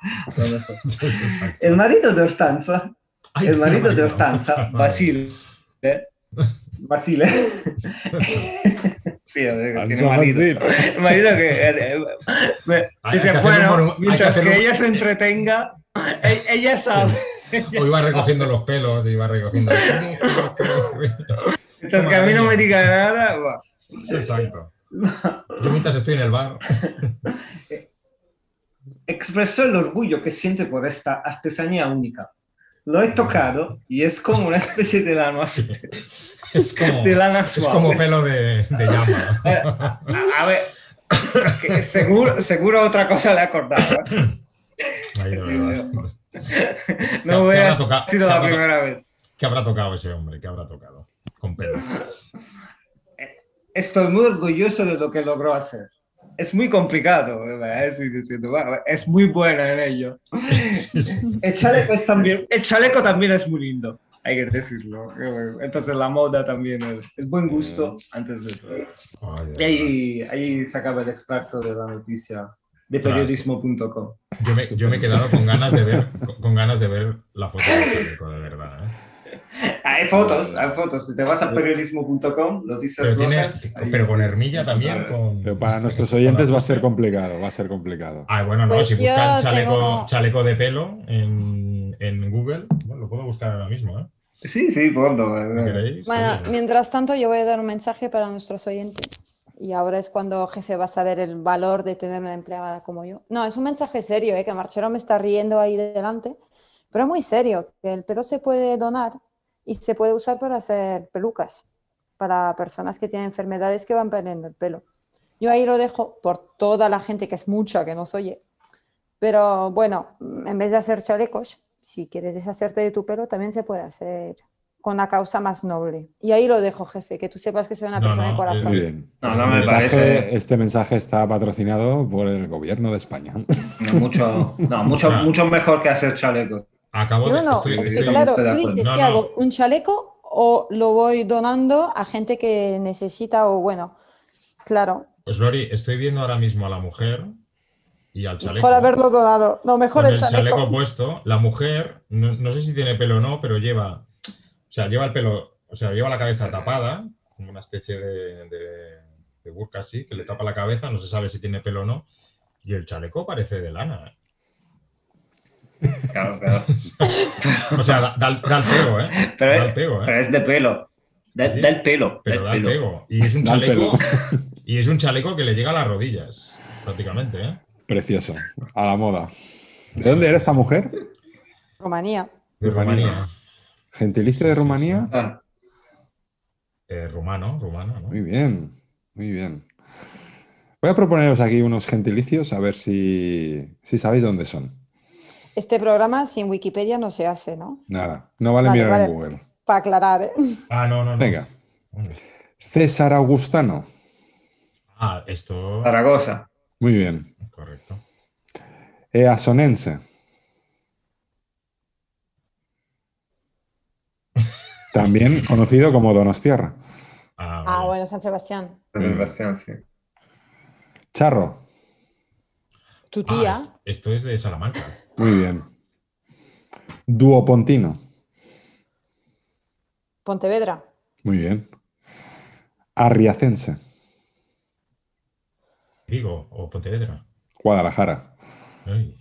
El marido de Ortanza, Ay, el marido de marido. Ortanza, Madre. Basile, Basile, sí, ver, tiene marido. Basile. Marido que eh, eh, dice, bueno, mientras que ella se entretenga, ella sabe. O iba recogiendo los pelos, iba recogiendo. Mientras que a mí no me diga nada, va. Exacto. Yo mientras estoy en el bar. expresó el orgullo que siente por esta artesanía única. Lo he tocado y es como una especie de lana, Es como, de lana es suave. como pelo de, de llama. Eh, a, ver, seguro, seguro otra cosa le he acordado. ¿eh? Ay, de verdad. No ¿Qué hubiera sido ¿Qué la primera vez. ¿Qué habrá tocado ese hombre? ¿Qué habrá tocado? Con pelo. Estoy muy orgulloso de lo que logró hacer. Es muy complicado. Es, diciendo, "Bueno, es muy buena en ello. El chaleco, es también, el chaleco también es muy lindo, hay que decirlo. Entonces la moda también, el, el buen gusto antes de todo. Y ahí, ahí sacaba el extracto de la noticia de periodismo.com. Yo me, yo me he quedado con ganas de ver, con, con ganas de ver la foto del chaleco, de verdad. ¿eh? Hay fotos, hay fotos. Si te vas a periodismo.com, lo dices Pero, tiene, pero con hermilla también. Con, Pero para nuestros oyentes va a ser complicado, va a ser complicado. Ah, bueno, no, Pues si buscan chaleco, tengo- chaleco de pelo en, en Google, bueno, lo puedo buscar ahora mismo, ¿eh? Sí, sí, ponlo. ¿No eh. Bueno, Sí. mientras tanto yo voy a dar un mensaje para nuestros oyentes. Y ahora es cuando jefe va a saber el valor de tener una empleada como yo. No, es un mensaje serio, ¿eh? que Marchero me está riendo ahí delante, pero es muy serio, que el pelo se puede donar y se puede usar para hacer pelucas, para personas que tienen enfermedades que van perdiendo el pelo. Yo ahí lo dejo por toda la gente que es mucha, que nos oye. Pero bueno, en vez de hacer chalecos, si quieres deshacerte de tu pelo, también se puede hacer con una causa más noble. Y ahí lo dejo, jefe, que tú sepas que soy una No, persona no, de corazón. Muy bien. No, este, no me mensaje, parece- este mensaje está patrocinado por el gobierno de España. No, mucho, no, mucho, Ah. mucho mejor que hacer chalecos. Acabo No, de. no, estoy- es que estoy- claro, tú dices, No, ¿qué no. hago? ¿Un chaleco o lo voy donando a gente que necesita o bueno? Claro, Pues Lori, estoy viendo ahora mismo a la mujer y al chaleco. mejor haberlo donado. No, mejor el el chaleco. chaleco. puesto. La mujer, no, no sé si tiene pelo o no, pero lleva. O sea, lleva el pelo. O sea, lleva la cabeza tapada, como una especie de, de, de burka así, que le tapa la cabeza. No se sabe si tiene pelo o no. Y el chaleco parece de lana. ¿eh? Claro, claro. O sea, da, da el- da el pego, ¿eh? Pero, Da el pego, ¿eh? pero es de pelo. Da, Sí. da el pelo. Pero da el el pelo. pego. Y es un Da el chaleco. pelo. Y es un chaleco que le llega a las rodillas, prácticamente, ¿eh? Precioso. A la moda. ¿De dónde era esta mujer? Rumanía. De Rumanía. ¿Gentilicio de Rumanía? Ah, Eh, rumano, rumano, ¿no? Muy bien, muy bien. Voy a proponeros aquí unos gentilicios a ver si, si sabéis dónde son. Este programa sin Wikipedia no se hace, ¿no? Nada, no vale, Vale, mirar vale. en Google. Para aclarar. ¿eh? Ah, no, no, no. Venga. César Augustano. Ah, esto. Zaragoza. Muy bien. Correcto. Easonense. También conocido como Donostiarra. Ah, Ah, bueno, San Sebastián. Sebastián, sí. Charro. Tu Ah, tía. es- esto es de Salamanca. Muy bien. Duopontino. Pontevedra. Muy bien. Arriacense. Vigo o Pontevedra. Guadalajara. Ay,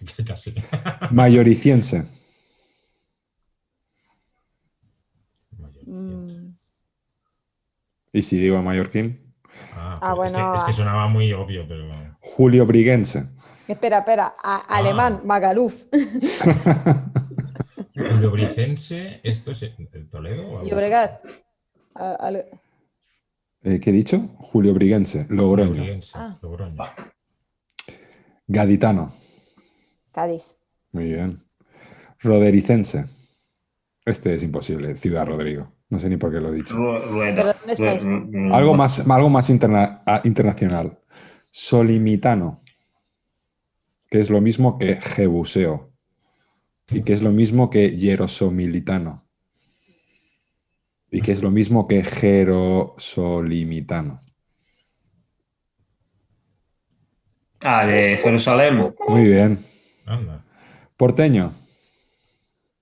casi. Mayoriciense. Mm, Y si digo mallorquín. Ah, Ah, bueno, Es que, es que sonaba muy obvio, pero. Julio Briguense. Espera, espera. A- Ah. Alemán, Magaluf. Llobricense, ¿esto es en Toledo? o algo? Llobregat. A- ale- Eh, ¿Qué he dicho? Julio Briguense. Logroño. Ah. Logroño. Gaditano. Cádiz. Muy bien. Rodericense. Este es imposible. Ciudad Rodrigo. No sé ni por qué lo he dicho. Ru- Rueda. ¿Pero dónde está Ru- esto? Ru- Ru- Algo más, algo más interna- ah, internacional. Solimitano. Que es lo mismo que Jebuseo. y que es lo mismo que hierosomilitano. Y que es lo mismo que jerosolimitano. Ah, de Jerusalén, Muy bien. Anda. Porteño.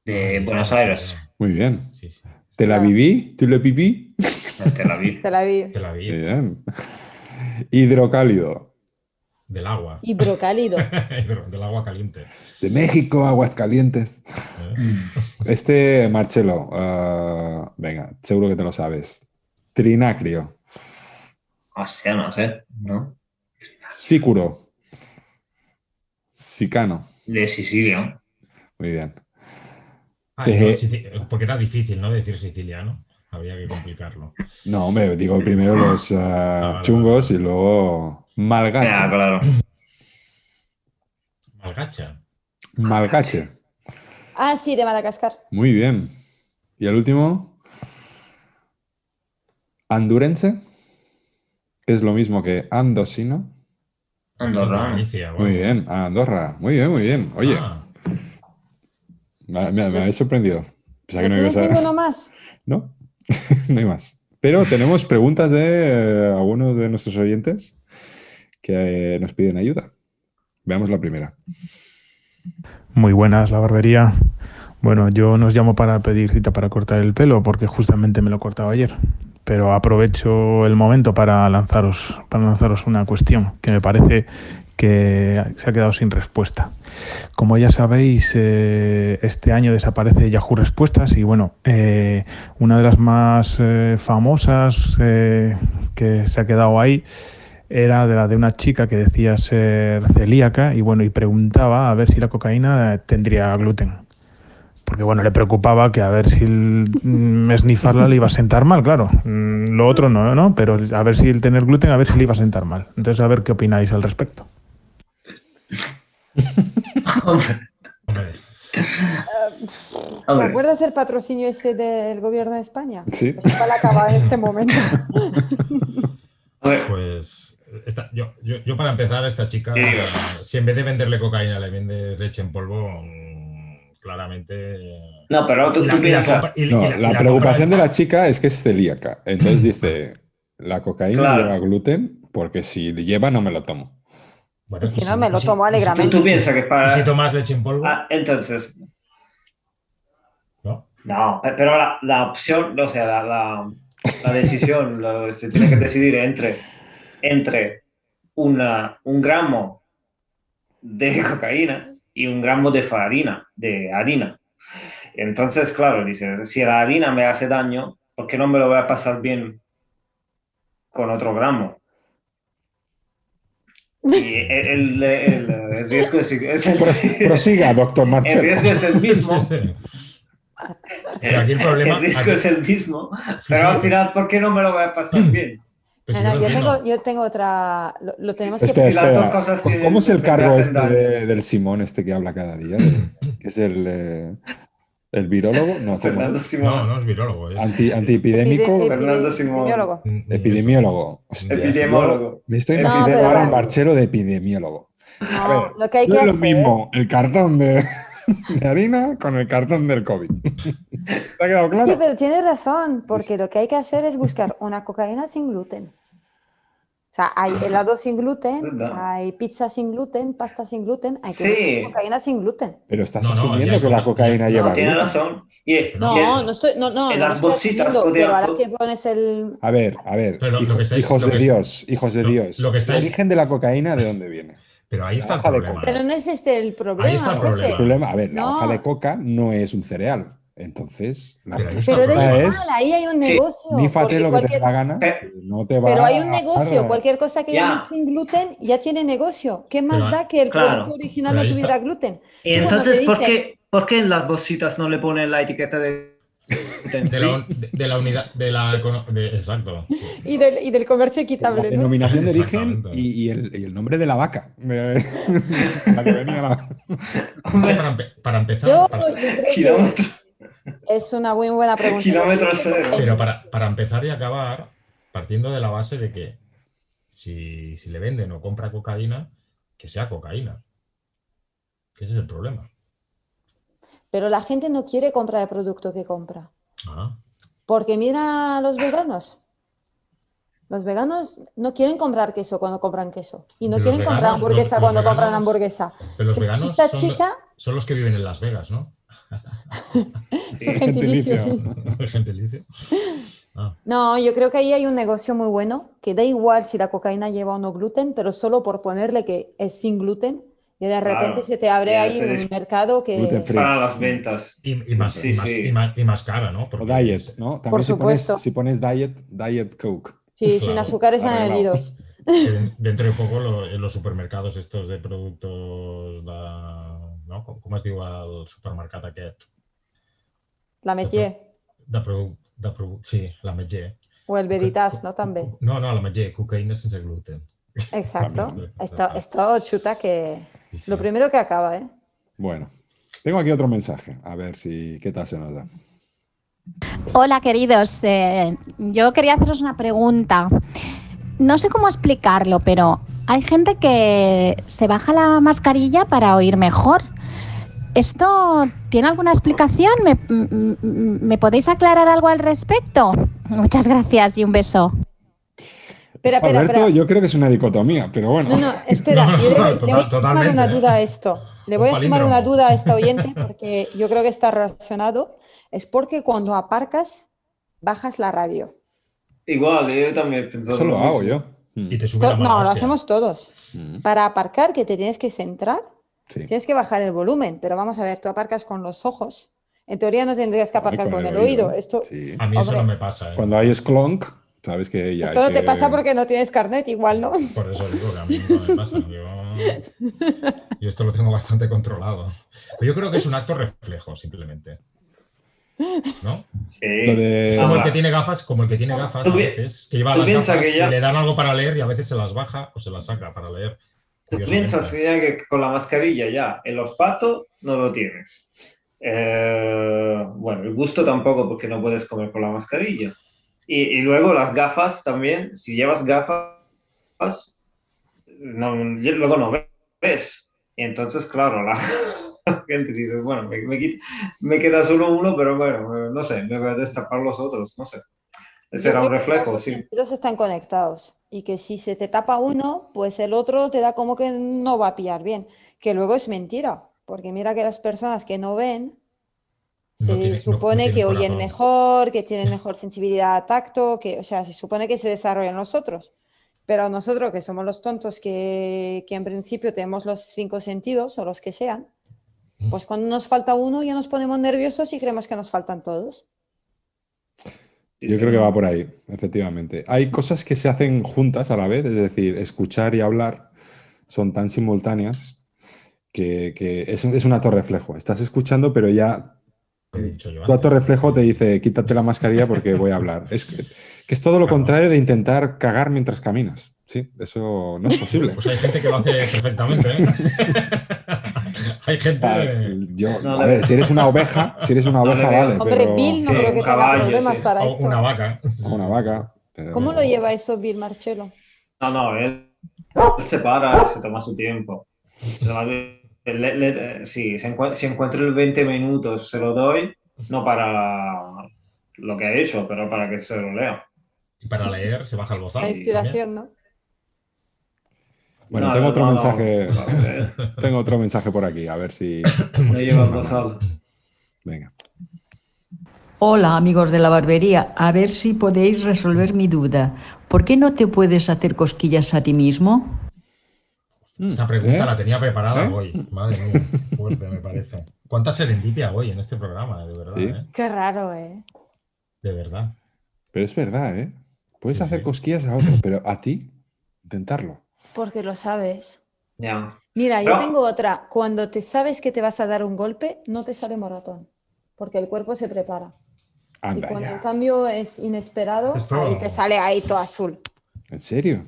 de Buenos Aires, Muy bien. Sí, sí. ¿Te la viví? ¿Tú lo viví? Te la vi. Que la vi. Bien. Hidrocálido. Del agua. Hidrocálido. Del agua caliente. De México, Aguascalientes. ¿eh? Este, Marcelo, ah, venga, seguro que te lo sabes. Trinacrio. Hostia, no sé, ¿no? Sícuro. Sicano. De Sicilia. Muy bien. Ah, no, porque era difícil, ¿no? Decir siciliano. Había que complicarlo. No, hombre, digo primero los ah, vale, chungos y luego Ah, malgache. claro. Malgacha. Malgache. Ah, sí, de Madagascar. Muy bien. Y el último, andurense, que es lo mismo que andosino. Andorra. Muy bien, Andorra. Muy bien, muy bien. Oye, Ah, me, me- me habéis sorprendido. Pensaba ¿No que no tienes ibas a- ninguno más? No, no hay más. Pero tenemos preguntas de eh, algunos de nuestros oyentes que eh, nos piden ayuda. Veamos la primera. Muy buenas, la barbería. Bueno, yo no os llamo para pedir cita para cortar el pelo porque justamente me lo he cortado ayer. Pero aprovecho el momento para lanzaros, para lanzaros una cuestión que me parece que se ha quedado sin respuesta. Como ya sabéis, eh, este año desaparece Yahoo Respuestas y bueno, eh, una de las más eh, famosas eh, que se ha quedado ahí era de la de una chica que decía ser celíaca y bueno, y preguntaba a ver si la cocaína eh, tendría gluten. Porque bueno, le preocupaba que a ver si el mm, esnifarla le iba a sentar mal, claro. Mm, Lo otro no, ¿no? Pero a ver si el tener gluten, a ver si le iba a sentar mal. Entonces, a ver qué opináis al respecto. hombre. ¿Te acuerdas el patrocinio ese del gobierno de España? Sí. Pues igual acaba en este momento. Pues esta- yo, yo, yo para empezar, a esta chica, si en vez de venderle cocaína le vendes leche en polvo, mm, claramente. no, pero tú, Y la- tú y la piensas, y- y No, la preocupación de la chica es que es celíaca. Entonces dice, la cocaína Claro. lleva gluten porque si lleva no me lo tomo. Bueno, si y no, me lo y si- tomo si tú, tú piensas que para... si tomas leche en polvo, Ah, entonces, ¿no? no, pe- pero la, la opción, o sea, la, la, la decisión, lo- se tiene que decidir entre, entre una, un gramo de cocaína y un gramo de farina, de harina. Entonces, claro, dice, si la harina me hace daño, ¿por qué no me lo voy a pasar bien con otro gramo? Y el, el- el- el riesgo es, es el, Pros- Prosiga, doctor el Marcelo. riesgo es el mismo. Pero aquí el problema. El riesgo aquí- es el mismo, Sí, pero sí. al final, ¿por qué no me lo voy a pasar bien? Pues yo tengo, yo tengo otra. Lo, lo tenemos que. Espera, Y las dos espera. cosas ¿Cómo- tienen- ¿Cómo es el cargo este de- del Simón, este que habla cada día? Que es el, eh, el virólogo, no, ¿cómo Fernando es? Simón. No, no es virólogo. Es, Anti, antiepidémico, Epide- Fernando Simón. epidemiólogo. Mm, epidemiólogo. Hostia, Epidemiólogo. Me estoy No, imaginando pero ahora marchero de epidemiólogo. No, ver, lo que hay no que es lo mismo el cartón de, de harina con el cartón del COVID. ¿Te ha quedado claro? Sí, pero tienes razón, porque lo que hay que hacer es buscar una cocaína sin gluten. O sea, hay helado sin gluten, Verdad. hay pizza sin gluten, pasta sin gluten, hay que Sí. buscar cocaína sin gluten. Pero estás No, asumiendo que la coca- cocaína No, lleva tiene gluten. razón. No, el- no estoy, no, no, en no las estoy bolsitas pero ahora que pones el... A ver, a ver, Pero lo hijo- que estáis- hijos de Dios, hijos de lo- Dios. lo que estáis- El origen de la cocaína, ¿de dónde viene? Pero ahí está el hoja de problema. Pero no es este el problema, Ahí está el jefe. problema. El problema, a ver, la hoja de coca no es un cereal. Entonces, la Pero Pero el da respuesta problema. es igual, ahí hay un Sí, negocio. nífate porque lo que te cualquier- dé la gana, que no te va Pero hay un negocio, cualquier cosa que Ya. llames sin gluten ya tiene negocio. ¿Qué más Pero- da que el claro, producto original no tuviera gluten? y entonces, te ¿por qué, ¿por qué en las bolsitas no le ponen la etiqueta de... De la, un- de- de la unidad. De la, de- exacto. Y del, y del comercio la equitable, ¿no? denominación de origen y, y el, y el nombre de la vaca. de- la que venía la- Es que para, empe- para empezar. Yo, para- yo creo Kilómetros. que es una muy buena pregunta. Kilómetros cero. pero para, para empezar y acabar, partiendo de la base de que si, si le venden o compra cocaína, que sea cocaína. Que ese es el problema. pero la gente no quiere comprar el producto que compra. Ah, Porque mira a los veganos. Los veganos no quieren comprar queso cuando compran queso. Y no Los quieren comprar hamburguesa los- los cuando compran hamburguesa. pero los Entonces, veganos esta son, chica, son los que viven en Las Vegas, ¿no? su gentilicio, Gentilicio. sí. Gentilicio. Ah, No, yo creo que ahí hay un negocio muy bueno, que da igual si la cocaína lleva o no gluten, pero solo por ponerle que es sin gluten, y de repente Claro. se te abre ahí un des- mercado que... Para las ventas. y, y más, Sí, y, más, sí. y más- y más cara, ¿no? O diet, ¿no? También Por si pones, supuesto. si pones diet, diet coke. Sí, sin Claro, azúcares arreglado. añadidos. que dentro de poco lo- en los supermercados estos de productos, de, no? Com es diu el supermercat aquest? La De de produc, sí, la Metger. o el Veritas, ¿no? También. No, no, la Metger, cocaïna sense gluten. Exacto. Esto, esto chuta que... Sí. Lo primero que acaba, ¿eh? Bueno, tengo aquí otro mensaje. A ver si qué tal se nos da. Hola queridos, Eh, yo quería haceros una pregunta. No sé cómo explicarlo, pero hay gente que se baja la mascarilla para oír mejor. ¿Esto tiene alguna explicación? ¿Me, ¿me podéis aclarar algo al respecto? Muchas gracias y un beso. Espera, espera, Alberto, espera. yo creo que es una dicotomía, pero bueno. No, no, espera, No, no, yo le, le voy a sumar una ¿eh? duda a esto. Le voy a sumar una duda a esta oyente porque yo creo que está relacionado. Es porque cuando aparcas, bajas la radio. Igual, yo también he pensado. Eso lo hago yo. Mm, Y te sube la To- mala No, lo hacemos todos. mm, Para aparcar, que te tienes que centrar, Sí. tienes que bajar el volumen. Pero vamos a ver, tú aparcas con los ojos. En teoría no tendrías que Ay, aparcar con, el oído. Esto, Sí. A mí eso no me pasa. ¿eh? Cuando hay sklonk, sabes que ya. esto no te pasa porque no tienes carnet, igual, ¿no? Por eso digo que a mí no me pasa. Yo, yo esto lo tengo bastante controlado. Pero yo creo que es un acto reflejo, simplemente. ¿No? Sí. De- Como el que tiene gafas, como el que tiene gafas a veces, que lleva las gafas que ya- y le dan algo para leer y a veces se las baja o se las saca para leer. Tú piensas que con la mascarilla ya el olfato no lo tienes. Eh, bueno, el gusto tampoco porque no puedes comer con la mascarilla. Y, y luego las gafas también, si llevas gafas, no, luego no ves. Y entonces, claro, la gente dice, bueno, me, me quita- me queda solo uno, pero bueno, no sé, me voy a destapar los otros, no sé. Será un reflejo, los sí. están conectados y que si se te tapa uno, pues el otro te da como que no va a pillar bien, que luego es mentira, porque mira que las personas que no ven No se tiene- no- no supone que oyen mejor, que tienen mejor sensibilidad a tacto, que, o sea, se supone que se desarrollan los otros. Pero nosotros, que somos los tontos, que, que en principio tenemos los cinco sentidos o los que sean, pues cuando nos falta uno ya nos ponemos nerviosos y creemos que nos faltan todos. Yo creo que va por ahí, efectivamente. Hay cosas que se hacen juntas a la vez, es decir, escuchar y hablar son tan simultáneas que, que es, un- es un acto reflejo. Estás escuchando, pero ya dicho yo tu acto antes. reflejo te dice, quítate la mascarilla porque voy a hablar. Es que, que es todo lo Claro. contrario de intentar cagar mientras caminas. Sí, eso no es posible. Pues hay gente que lo hace perfectamente. ¿eh? hay gente. Ah, Yo, No, a ver, si eres una oveja, si eres una oveja, vale, Hombre, pero Bill no Sí, creo que tenga caballo, problemas sí. para o esto. una vaca. o una vaca. pero- ¿Cómo lo lleva eso Bill Marcello? No, no, él, él se para, se toma su tiempo. Se toma- le- le- sí, si, encuent- si encuentro el 20 minutos, se lo doy, no para lo que ha hecho, pero para que se lo lea. Y para leer se baja el bozal. La inspiración, ¿no? Bueno, No, tengo no, otro no, mensaje. no, Tengo otro mensaje por aquí, a ver si. Si lleva me bozal. Venga. Hola amigos de la barbería, a ver si podéis resolver mi duda. ¿Por qué no te puedes hacer cosquillas a ti mismo? Esta pregunta ¿Eh? la tenía preparada ¿Eh? hoy. Madre mía, fuerte me parece. ¿Cuánta serendipia hoy en este programa? De verdad, Sí. ¿eh? Qué raro, ¿eh? De verdad. Pero es verdad, ¿eh? Puedes Sí, hacer sí. cosquillas a otro, pero a ti, intentarlo. Porque lo sabes. Ya. Mira, yo No. tengo otra. Cuando te sabes que te vas a dar un golpe, no te sale moratón. Porque el cuerpo se prepara. Y Anda cuando el cambio es inesperado, Esto- ahí te sale ahí todo azul. ¿En serio?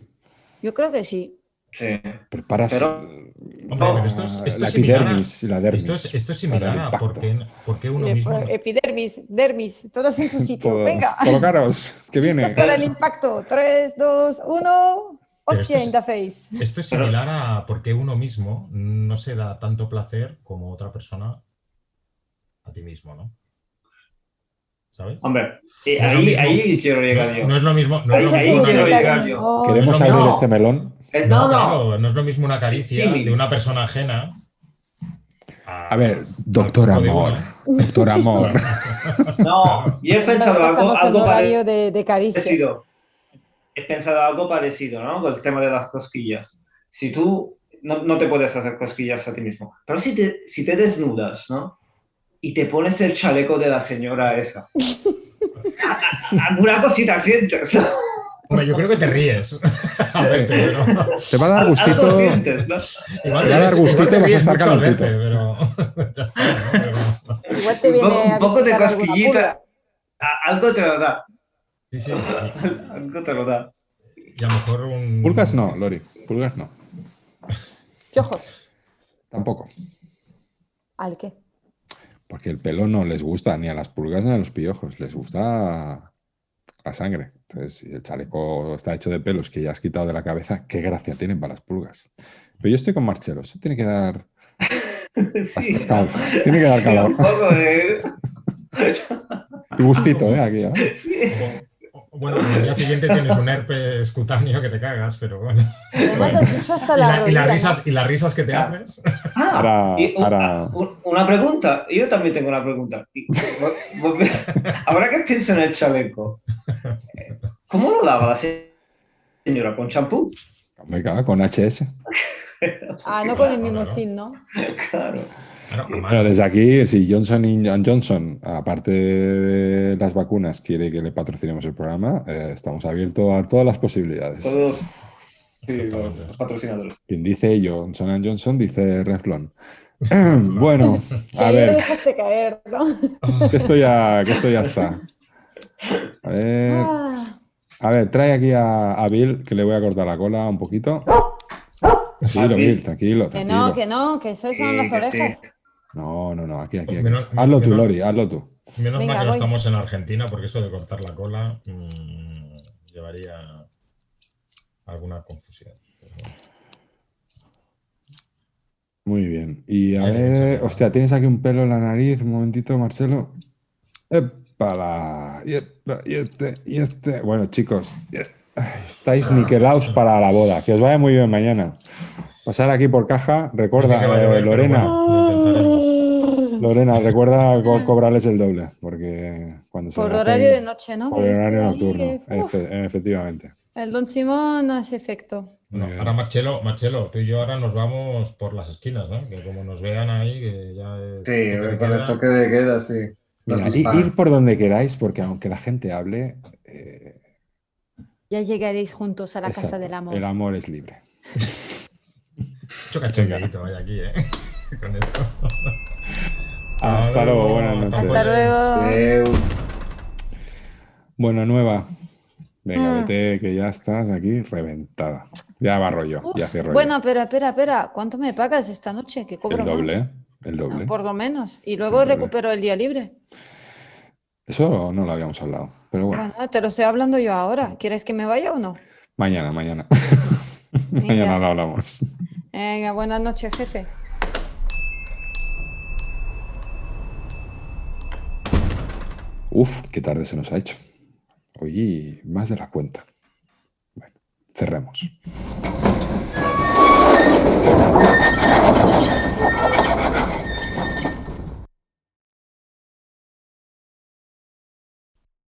Yo creo que sí. Sí. Preparas Pero- eh, Hombre, pero esto es- esto la es similar a- epidermis y la dermis. Esto es, esto es para similar el a impacto. por qué, por qué uno Le mismo. Epidermis, dermis, todas en su sitio. Todos. Venga, Colocaros, que viene. listos para el impacto. 3, 2, 1. Pero Hostia, esto in the face. Esto es similar a por qué uno mismo no se da tanto placer como otra persona ti mismo, ¿no? ¿Sabes? Hombre, No ahí, mismo- ahí quiero no, llegar yo. no es lo mismo. No es Ahí- lo ahí mismo una quiero caricia- llegar yo. ¿Queremos no, abrir no. este melón? Es- No, no, no. claro, no es lo mismo una caricia Sí. de una persona ajena. A ver, doctor amor, ¿no? doctor amor. No, yo he pensado algo, horario de, de caricias. parecido. He pensado algo parecido, ¿no? Con el tema de las cosquillas. Si tú no, no te puedes hacer cosquillas a ti mismo, pero si te, si te desnudas, ¿no? Y te pones el chaleco de la señora esa. Alguna cosita sientes, ¿no? Hombre, yo creo que te ríes. a ver, pero. Te va a dar Algo gustito. sientes, ¿no? Igual Te va a dar gustito y vas a estar calentito. pero. ¿no? Igual te Un viene poco, a un poco de cosquillita. Algo te lo da. Sí, sí. Algo te lo da. Y a lo mejor un. Pulgas no, Lori. Pulgas no. ¿Qué ojos? Tampoco. ¿Al qué? Porque el pelo no les gusta ni a las pulgas ni a los piojos. Les gusta la sangre. Entonces, si el chaleco está hecho de pelos que ya has quitado de la cabeza, qué gracia tienen para las pulgas. Pero yo estoy con Marcelo. Eso tiene que dar. Sí. Tiene que dar calor. Un poco de... Y gustito, ¿eh? Aquí, ¿eh? Sí. Bueno, al día siguiente tienes un herpes cutáneo que te cagas, pero bueno. Además has dicho hasta Y, la las risas, y las risas que te Ah. haces. Ah, y un- una pregunta. Yo también tengo una pregunta. Ahora que pienso en el chaleco, ¿cómo lo lava la se- señora? ¿Con champú? Con HS. Ah, no con el mismo Claro. sin, ¿no? Claro. Claro, Bueno, desde aquí, si Johnson y Johnson, aparte de las vacunas, quiere que le patrocinemos el programa, eh, estamos abiertos a todas las posibilidades. Todos sí, los, patrocinadores. Quien dice Johnson Johnson dice Reflon. bueno, a ver, dejaste caer, ¿no? que esto ya, que esto ya está. A ver, Ah, a ver, trae aquí a, a Bill, que le voy a cortar la cola un poquito. Tranquilo, A Bill. Bill, tranquilo, que tranquilo. no, que no, que eso son Sí, las orejas. sí. No, no, no, aquí, aquí, aquí. Menos- Hazlo tú, Lori, hazlo tú. menos Venga, mal que no estamos en Argentina, porque eso de cortar la cola mm, llevaría alguna confusión. Muy bien. Y a Ahí ver, hostia, tienes aquí un pelo en la nariz, un momentito, Marcelo. ¡Épala! Y, epa, y este, y este. Bueno, chicos, estáis niquelados para la boda. Que os vaya muy bien mañana. Pasar aquí por caja. Recuerda, eh, Lorena, bueno. Lorena, recuerda co- cobrarles el doble. Porque cuando se Por hacen- horario de noche, ¿no? Por horario nocturno, efe- efectivamente. el Don Simón hace efecto. Bien. ahora Marcelo, Marcelo, tú y yo ahora nos vamos por las esquinas, ¿no? Que como nos vean ahí, que ya es Sí, con el toque de queda, sí. Mira, ir por donde queráis, porque aunque la gente hable, eh, Ya llegaréis juntos a la casa del amor. el amor es libre. Cachondeito hay aquí, ¿eh? Con esto. Hasta luego, buenas noches. Hasta luego. Bueno, nueva. Venga, Ah. vete, que ya estás aquí reventada. Ya va rollo, ya cierro yo. Bueno, espera, espera, espera. ¿Cuánto me pagas esta noche? Que cobro el doble, más. El doble. Ah, por lo menos. Y luego El recupero el día libre. Eso no lo habíamos hablado. Pero bueno, Bueno, te lo estoy hablando yo ahora. ¿Quieres que me vaya o no? mañana, mañana. Mañana lo hablamos. Venga, buenas noches, jefe. Uf, qué tarde se nos ha hecho. Oye, más de la cuenta. Bueno, cerremos.